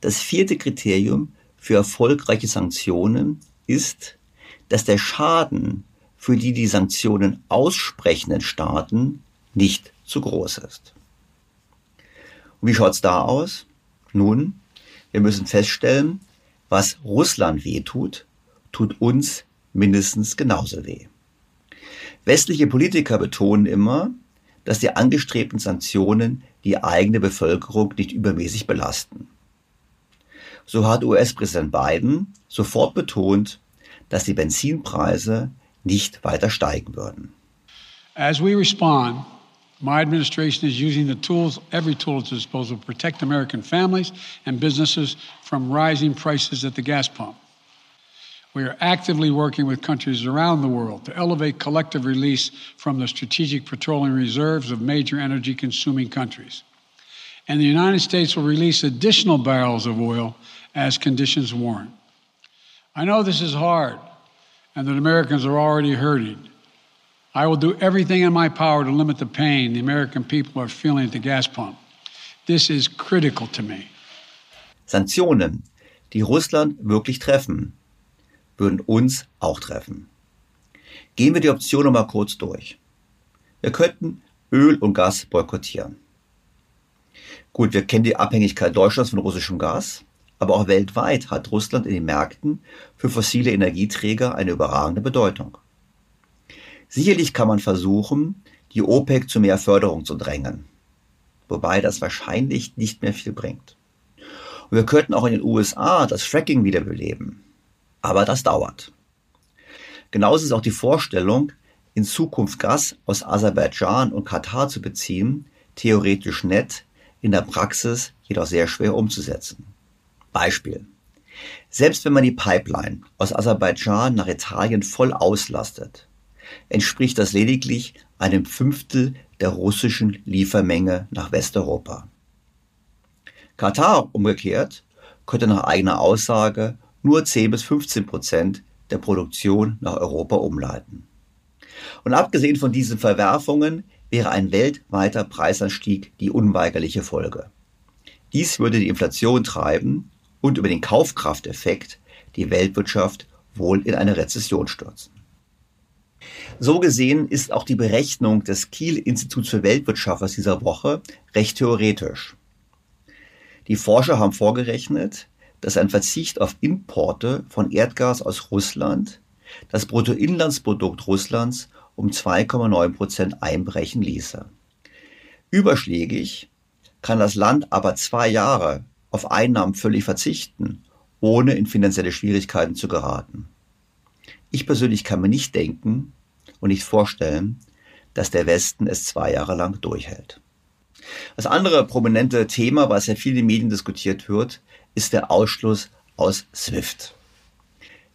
Das vierte Kriterium für erfolgreiche Sanktionen ist, dass der Schaden für die die Sanktionen aussprechenden Staaten nicht zu groß ist. Wie schaut's da aus? Nun, wir müssen feststellen, was Russland wehtut, tut uns mindestens genauso weh. Westliche Politiker betonen immer, dass die angestrebten Sanktionen die eigene Bevölkerung nicht übermäßig belasten. So hat US-Präsident Biden sofort betont, dass die Benzinpreise nicht weiter steigen würden. As we respond, my administration is using the tools, every tool at its disposal to protect American families and businesses from rising prices at the gas pump. We are actively working with countries around the world to elevate collective release from the strategic petroleum reserves of major energy consuming countries. And the United States will release additional barrels of oil as conditions warrant. I know this is hard and that Americans are already hurting. I will do everything in my power to limit the pain the American people are feeling at the gas pump. This is critical to me. Sanktionen, die Russland wirklich treffen, würden uns auch treffen. Gehen wir die Option nochmal kurz durch. Wir könnten Öl und Gas boykottieren. Gut, wir kennen die Abhängigkeit Deutschlands von russischem Gas, aber auch weltweit hat Russland in den Märkten für fossile Energieträger eine überragende Bedeutung. Sicherlich kann man versuchen, die OPEC zu mehr Förderung zu drängen, wobei das wahrscheinlich nicht mehr viel bringt. Und wir könnten auch in den USA das Fracking wiederbeleben. Aber das dauert. Genauso ist auch die Vorstellung, in Zukunft Gas aus Aserbaidschan und Katar zu beziehen, theoretisch nett, in der Praxis jedoch sehr schwer umzusetzen. Beispiel. Selbst wenn man die Pipeline aus Aserbaidschan nach Italien voll auslastet, entspricht das lediglich einem Fünftel der russischen Liefermenge nach Westeuropa. Katar umgekehrt könnte nach eigener Aussage nur 10 bis 15 Prozent der Produktion nach Europa umleiten. Und abgesehen von diesen Verwerfungen wäre ein weltweiter Preisanstieg die unweigerliche Folge. Dies würde die Inflation treiben und über den Kaufkrafteffekt die Weltwirtschaft wohl in eine Rezession stürzen. So gesehen ist auch die Berechnung des Kiel-Instituts für Weltwirtschaft aus dieser Woche recht theoretisch. Die Forscher haben vorgerechnet, dass ein Verzicht auf Importe von Erdgas aus Russland das Bruttoinlandsprodukt Russlands um 2,9 Prozent einbrechen ließe. Überschlägig kann das Land aber zwei Jahre auf Einnahmen völlig verzichten, ohne in finanzielle Schwierigkeiten zu geraten. Ich persönlich kann mir nicht denken und nicht vorstellen, dass der Westen es zwei Jahre lang durchhält. Das andere prominente Thema, was ja viel in den Medien diskutiert wird, ist der Ausschluss aus SWIFT.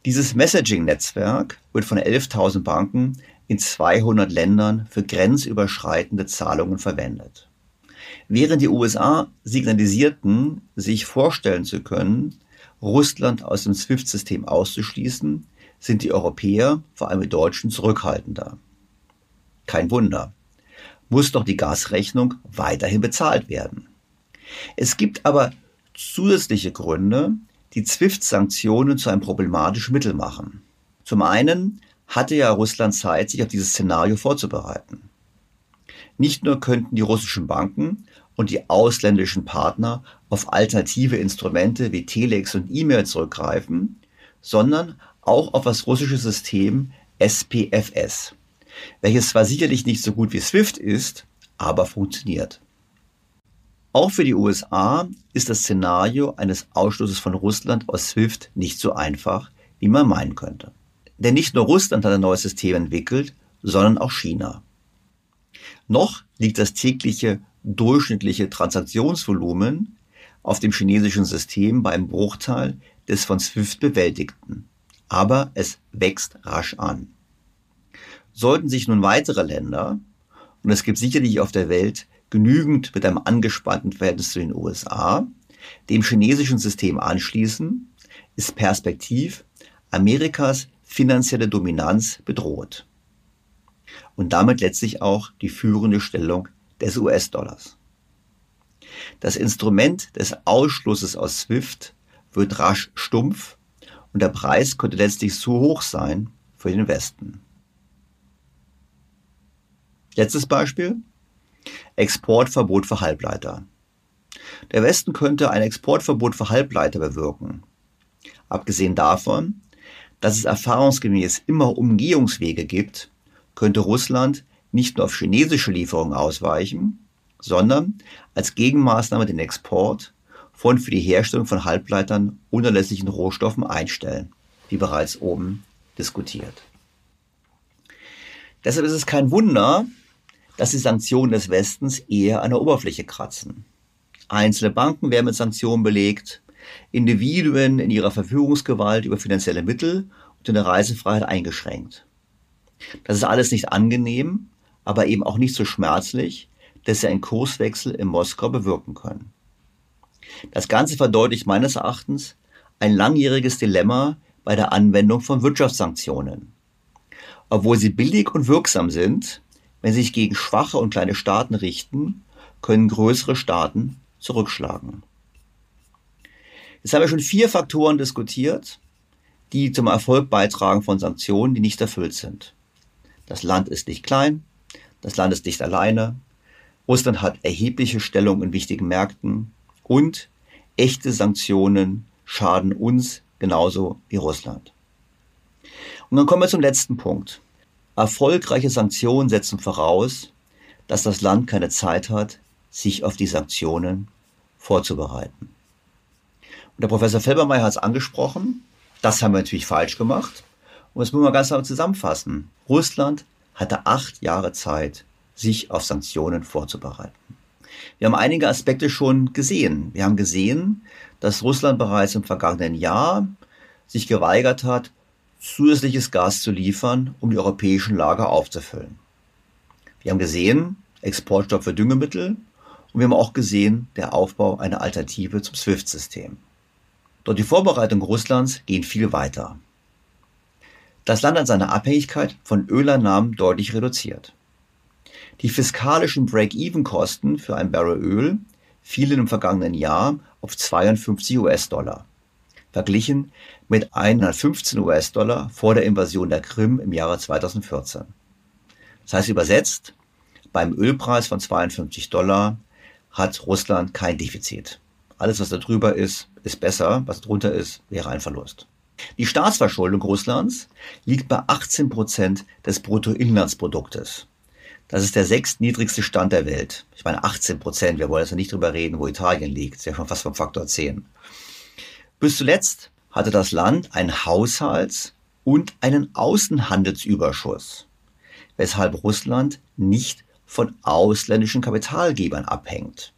Dieses Messaging-Netzwerk wird von 11.000 Banken in 200 Ländern für grenzüberschreitende Zahlungen verwendet. Während die USA signalisierten, sich vorstellen zu können, Russland aus dem SWIFT-System auszuschließen, sind die Europäer, vor allem die Deutschen, zurückhaltender. Kein Wunder. Muss doch die Gasrechnung weiterhin bezahlt werden. Es gibt aber zusätzliche Gründe, die SWIFT-Sanktionen zu einem problematischen Mittel machen. Zum einen hatte ja Russland Zeit, sich auf dieses Szenario vorzubereiten. Nicht nur könnten die russischen Banken und die ausländischen Partner auf alternative Instrumente wie Telex und E-Mail zurückgreifen, sondern auch auf das russische System SPFS, welches zwar sicherlich nicht so gut wie SWIFT ist, aber funktioniert. Auch für die USA ist das Szenario eines Ausschlusses von Russland aus SWIFT nicht so einfach, wie man meinen könnte. Denn nicht nur Russland hat ein neues System entwickelt, sondern auch China. Noch liegt das tägliche durchschnittliche Transaktionsvolumen auf dem chinesischen System bei einem Bruchteil des von SWIFT bewältigten. Aber es wächst rasch an. Sollten sich nun weitere Länder, und es gibt sicherlich auf der Welt genügend mit einem angespannten Verhältnis zu den USA, dem chinesischen System anschließen, ist perspektiv Amerikas finanzielle Dominanz bedroht. Und damit letztlich auch die führende Stellung des US-Dollars. Das Instrument des Ausschlusses aus SWIFT wird rasch stumpf und der Preis könnte letztlich zu hoch sein für den Westen. Letztes Beispiel. Exportverbot für Halbleiter. Der Westen könnte ein Exportverbot für Halbleiter bewirken. Abgesehen davon, dass es erfahrungsgemäß immer Umgehungswege gibt, könnte Russland nicht nur auf chinesische Lieferungen ausweichen, sondern als Gegenmaßnahme den Export von für die Herstellung von Halbleitern unerlässlichen Rohstoffen einstellen, wie bereits oben diskutiert. Deshalb ist es kein Wunder, dass die Sanktionen des Westens eher an der Oberfläche kratzen. Einzelne Banken werden mit Sanktionen belegt, Individuen in ihrer Verfügungsgewalt über finanzielle Mittel und in der Reisefreiheit eingeschränkt. Das ist alles nicht angenehm, aber eben auch nicht so schmerzlich, dass sie einen Kurswechsel in Moskau bewirken können. Das Ganze verdeutlicht meines Erachtens ein langjähriges Dilemma bei der Anwendung von Wirtschaftssanktionen. Obwohl sie billig und wirksam sind, wenn sie sich gegen schwache und kleine Staaten richten, können größere Staaten zurückschlagen. Jetzt haben wir schon vier Faktoren diskutiert, die zum Erfolg beitragen von Sanktionen, die nicht erfüllt sind. Das Land ist nicht klein, das Land ist nicht alleine, Russland hat erhebliche Stellung in wichtigen Märkten und echte Sanktionen schaden uns genauso wie Russland. Und dann kommen wir zum letzten Punkt. Erfolgreiche Sanktionen setzen voraus, dass das Land keine Zeit hat, sich auf die Sanktionen vorzubereiten. Und der Professor Felbermeier hat es angesprochen. Das haben wir natürlich falsch gemacht. Und das müssen wir ganz klar zusammenfassen. Russland hatte acht Jahre Zeit, sich auf Sanktionen vorzubereiten. Wir haben einige Aspekte schon gesehen. Wir haben gesehen, dass Russland bereits im vergangenen Jahr sich geweigert hat, zusätzliches Gas zu liefern, um die europäischen Lager aufzufüllen. Wir haben gesehen, Exportstopp für Düngemittel und wir haben auch gesehen, der Aufbau einer Alternative zum SWIFT-System. Doch die Vorbereitungen Russlands gehen viel weiter. Das Land hat seine Abhängigkeit von Öleinnahmen deutlich reduziert. Die fiskalischen Break-Even-Kosten für ein Barrel Öl fielen im vergangenen Jahr auf 52 US-Dollar, verglichen mit 115 US-Dollar vor der Invasion der Krim im Jahre 2014. Das heißt übersetzt, beim Ölpreis von 52 Dollar hat Russland kein Defizit. Alles, was da drüber ist, ist besser. Was drunter ist, wäre ein Verlust. Die Staatsverschuldung Russlands liegt bei 18 Prozent des Bruttoinlandsproduktes. Das ist der sechstniedrigste Stand der Welt. Ich meine 18 Prozent. Wir wollen jetzt nicht drüber reden, wo Italien liegt. Das ist ja schon fast vom Faktor 10. Bis zuletzt hatte das Land einen Haushalts- und einen Außenhandelsüberschuss, weshalb Russland nicht von ausländischen Kapitalgebern abhängt.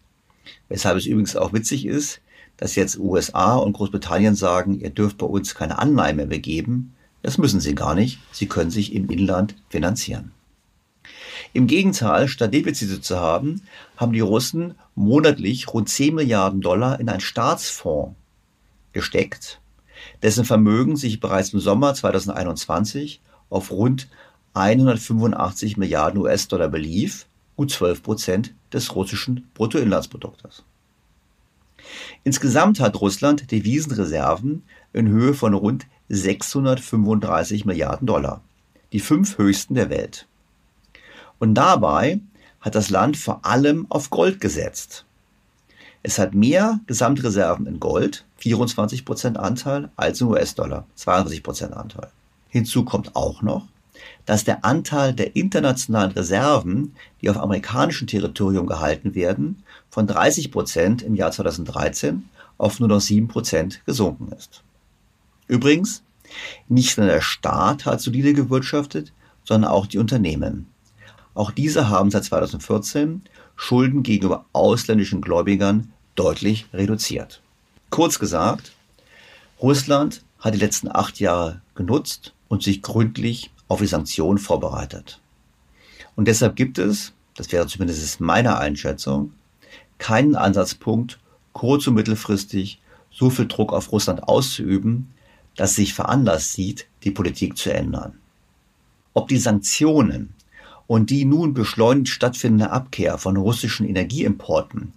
Weshalb es übrigens auch witzig ist, dass jetzt USA und Großbritannien sagen, ihr dürft bei uns keine Anleihen mehr begeben. Das müssen sie gar nicht. Sie können sich im Inland finanzieren. Im Gegenteil, statt Defizite zu haben, haben die Russen monatlich rund 10 Milliarden Dollar in einen Staatsfonds gesteckt, dessen Vermögen sich bereits im Sommer 2021 auf rund 185 Milliarden US-Dollar belief, gut 12 Prozent des russischen Bruttoinlandsproduktes. Insgesamt hat Russland Devisenreserven in Höhe von rund 635 Milliarden Dollar, die fünf höchsten der Welt. Und dabei hat das Land vor allem auf Gold gesetzt. Es hat mehr Gesamtreserven in Gold, 24% Anteil, als in US-Dollar, 22% Anteil. Hinzu kommt auch noch, dass der Anteil der internationalen Reserven, die auf amerikanischem Territorium gehalten werden, von 30 Prozent im Jahr 2013 auf nur noch 7 Prozent gesunken ist. Übrigens, nicht nur der Staat hat solide gewirtschaftet, sondern auch die Unternehmen. Auch diese haben seit 2014 Schulden gegenüber ausländischen Gläubigern deutlich reduziert. Kurz gesagt, Russland hat die letzten acht Jahre genutzt und sich gründlich auf die Sanktionen vorbereitet. Und deshalb gibt es, das wäre zumindest meine Einschätzung, keinen Ansatzpunkt, kurz- und mittelfristig so viel Druck auf Russland auszuüben, dass sich veranlasst sieht, die Politik zu ändern. Ob die Sanktionen und die nun beschleunigt stattfindende Abkehr von russischen Energieimporten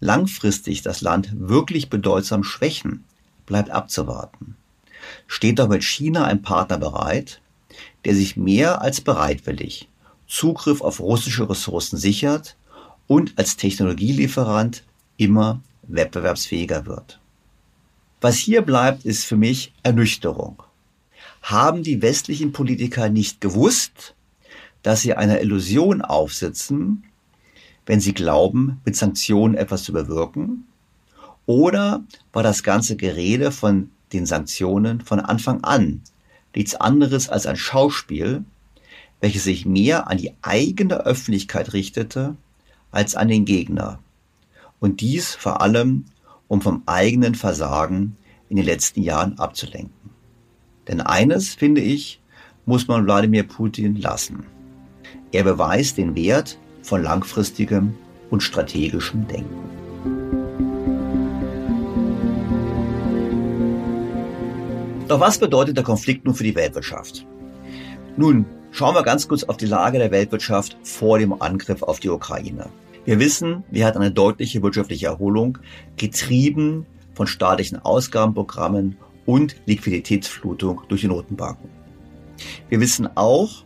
langfristig das Land wirklich bedeutsam schwächen, bleibt abzuwarten. Steht doch mit China ein Partner bereit, der sich mehr als bereitwillig Zugriff auf russische Ressourcen sichert und als Technologielieferant immer wettbewerbsfähiger wird. Was hier bleibt, ist für mich Ernüchterung. Haben die westlichen Politiker nicht gewusst, dass sie einer Illusion aufsitzen, wenn sie glauben, mit Sanktionen etwas zu bewirken? Oder war das ganze Gerede von den Sanktionen von Anfang an nichts anderes als ein Schauspiel, welches sich mehr an die eigene Öffentlichkeit richtete als an den Gegner? Und dies vor allem, um vom eigenen Versagen in den letzten Jahren abzulenken. Denn eines, finde ich, muss man Wladimir Putin lassen. Er beweist den Wert von langfristigem und strategischem Denken. Doch was bedeutet der Konflikt nun für die Weltwirtschaft? Nun, schauen wir ganz kurz auf die Lage der Weltwirtschaft vor dem Angriff auf die Ukraine. Wir wissen, wir hatten eine deutliche wirtschaftliche Erholung, getrieben von staatlichen Ausgabenprogrammen und Liquiditätsflutung durch die Notenbanken. Wir wissen auch,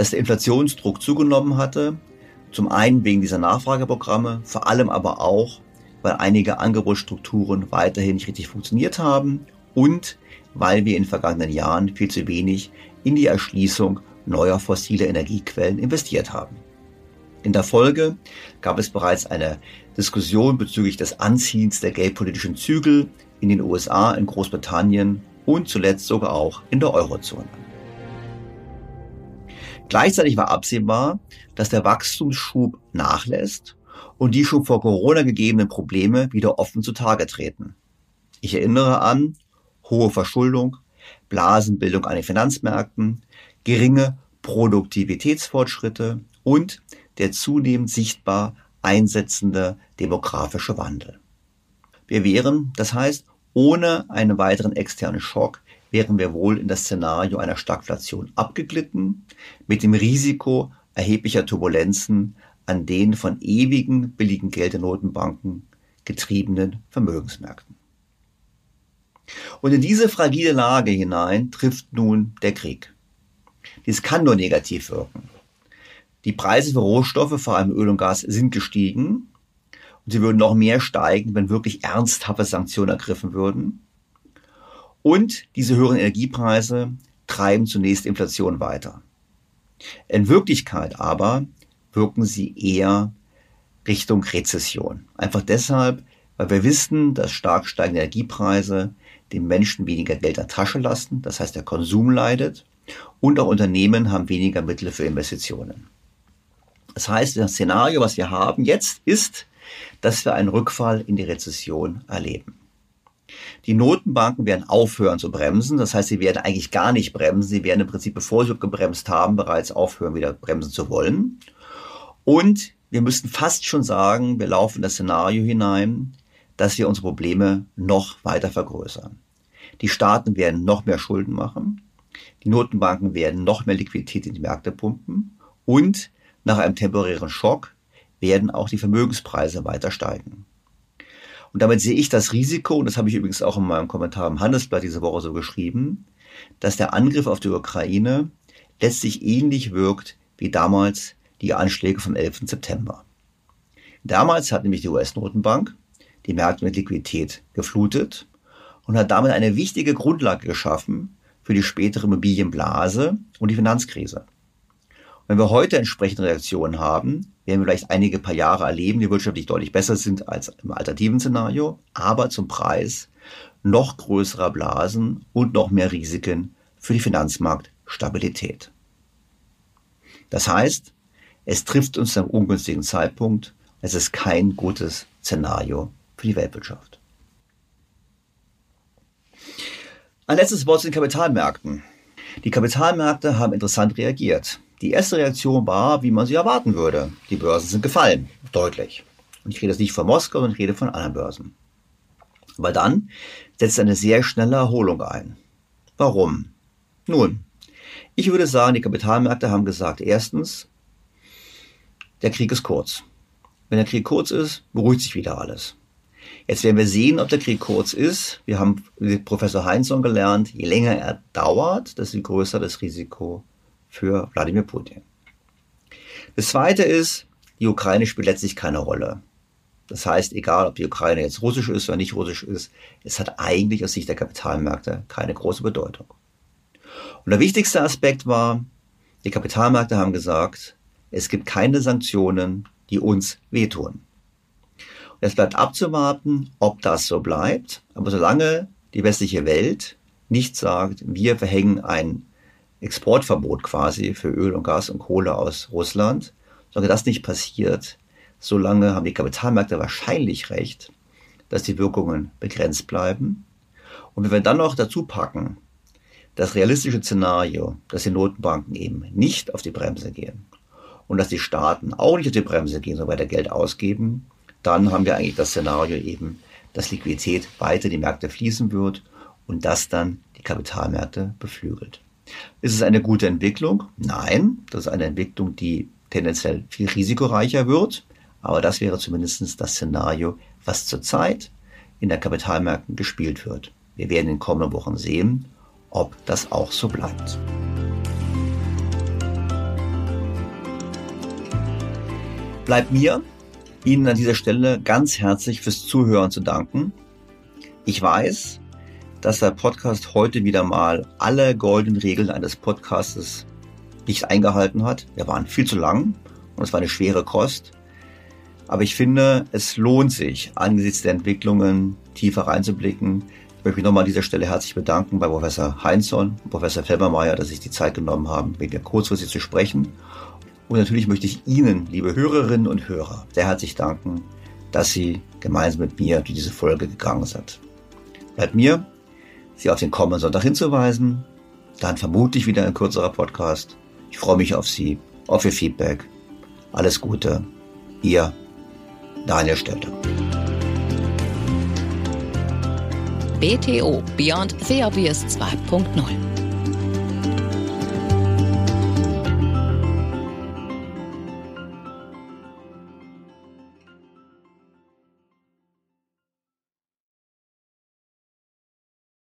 dass der Inflationsdruck zugenommen hatte, zum einen wegen dieser Nachfrageprogramme, vor allem aber auch, weil einige Angebotsstrukturen weiterhin nicht richtig funktioniert haben und weil wir in den vergangenen Jahren viel zu wenig in die Erschließung neuer fossiler Energiequellen investiert haben. In der Folge gab es bereits eine Diskussion bezüglich des Anziehens der geldpolitischen Zügel in den USA, in Großbritannien und zuletzt sogar auch in der Eurozone. Gleichzeitig war absehbar, dass der Wachstumsschub nachlässt und die schon vor Corona gegebenen Probleme wieder offen zutage treten. Ich erinnere an hohe Verschuldung, Blasenbildung an den Finanzmärkten, geringe Produktivitätsfortschritte und der zunehmend sichtbar einsetzende demografische Wandel. Wir wären, das heißt, ohne einen weiteren externen Schock wären wir wohl in das Szenario einer Stagflation abgeglitten, mit dem Risiko erheblicher Turbulenzen an den von ewigen billigen Geld der Notenbanken getriebenen Vermögensmärkten. Und in diese fragile Lage hinein trifft nun der Krieg. Dies kann nur negativ wirken. Die Preise für Rohstoffe, vor allem Öl und Gas, sind gestiegen. Und sie würden noch mehr steigen, wenn wirklich ernsthafte Sanktionen ergriffen würden. Und diese höheren Energiepreise treiben zunächst Inflation weiter. In Wirklichkeit aber wirken sie eher Richtung Rezession. Einfach deshalb, weil wir wissen, dass stark steigende Energiepreise den Menschen weniger Geld in der Tasche lassen, das heißt der Konsum leidet und auch Unternehmen haben weniger Mittel für Investitionen. Das heißt, das Szenario, was wir haben jetzt, ist, dass wir einen Rückfall in die Rezession erleben. Die Notenbanken werden aufhören zu bremsen. Das heißt, sie werden eigentlich gar nicht bremsen. Sie werden im Prinzip, bevor sie gebremst haben, bereits aufhören, wieder bremsen zu wollen. Und wir müssten fast schon sagen, wir laufen in das Szenario hinein, dass wir unsere Probleme noch weiter vergrößern. Die Staaten werden noch mehr Schulden machen. Die Notenbanken werden noch mehr Liquidität in die Märkte pumpen. Und nach einem temporären Schock werden auch die Vermögenspreise weiter steigen. Und damit sehe ich das Risiko, und das habe ich übrigens auch in meinem Kommentar im Handelsblatt diese Woche so geschrieben, dass der Angriff auf die Ukraine letztlich ähnlich wirkt wie damals die Anschläge vom 11. September. Damals hat nämlich die US-Notenbank die Märkte mit Liquidität geflutet und hat damit eine wichtige Grundlage geschaffen für die spätere Immobilienblase und die Finanzkrise. Wenn wir heute entsprechende Reaktionen haben, werden wir vielleicht einige paar Jahre erleben, die wirtschaftlich deutlich besser sind als im alternativen Szenario, aber zum Preis noch größerer Blasen und noch mehr Risiken für die Finanzmarktstabilität. Das heißt, es trifft uns zu einem ungünstigen Zeitpunkt. Es ist kein gutes Szenario für die Weltwirtschaft. Ein letztes Wort zu den Kapitalmärkten. Die Kapitalmärkte haben interessant reagiert. Die erste Reaktion war, wie man sie erwarten würde. Die Börsen sind gefallen, deutlich. Und ich rede jetzt nicht von Moskau, sondern ich rede von anderen Börsen. Aber dann setzt eine sehr schnelle Erholung ein. Warum? Nun, ich würde sagen, die Kapitalmärkte haben gesagt, erstens, der Krieg ist kurz. Wenn der Krieg kurz ist, beruhigt sich wieder alles. Jetzt werden wir sehen, ob der Krieg kurz ist. Wir haben mit Professor Heinzson gelernt, je länger er dauert, desto größer das Risiko für Wladimir Putin. Das Zweite ist, die Ukraine spielt letztlich keine Rolle. Das heißt, egal ob die Ukraine jetzt russisch ist oder nicht russisch ist, es hat eigentlich aus Sicht der Kapitalmärkte keine große Bedeutung. Und der wichtigste Aspekt war, Die Kapitalmärkte haben gesagt, es gibt keine Sanktionen, die uns wehtun. Es bleibt abzuwarten, ob das so bleibt. Aber solange die westliche Welt nicht sagt, wir verhängen ein Exportverbot quasi für Öl und Gas und Kohle aus Russland, solange das nicht passiert, solange haben die Kapitalmärkte wahrscheinlich recht, dass die Wirkungen begrenzt bleiben. Und wenn wir dann noch dazu packen, das realistische Szenario, dass die Notenbanken eben nicht auf die Bremse gehen und dass die Staaten auch nicht auf die Bremse gehen, sondern weiter Geld ausgeben, dann haben wir eigentlich das Szenario eben, dass Liquidität weiter die Märkte fließen wird und das dann die Kapitalmärkte beflügelt. Ist es eine gute Entwicklung? Nein, das ist eine Entwicklung, die tendenziell viel risikoreicher wird, aber das wäre zumindest das Szenario, was zurzeit in der Kapitalmärkten gespielt wird. Wir werden in den kommenden Wochen sehen, ob das auch so bleibt. Bleibt mir, Ihnen an dieser Stelle ganz herzlich fürs Zuhören zu danken. Ich weiß, dass der Podcast heute wieder mal alle goldenen Regeln eines Podcastes nicht eingehalten hat. Wir waren viel zu lang und es war eine schwere Kost. Aber ich finde, es lohnt sich, angesichts der Entwicklungen tiefer reinzublicken. Ich möchte mich nochmal an dieser Stelle herzlich bedanken bei Professor Heinzson und Professor Felbermeier, dass sich die Zeit genommen haben, mit mir kurzfristig zu sprechen. Und natürlich möchte ich Ihnen, liebe Hörerinnen und Hörer, sehr herzlich danken, dass Sie gemeinsam mit mir durch diese Folge gegangen sind. Bleibt mir, Sie auf den kommenden Sonntag hinzuweisen. Dann vermutlich wieder ein kürzerer Podcast. Ich freue mich auf Sie, auf Ihr Feedback. Alles Gute. Ihr Daniel Stelter. BTO Beyond The Obvious 2.0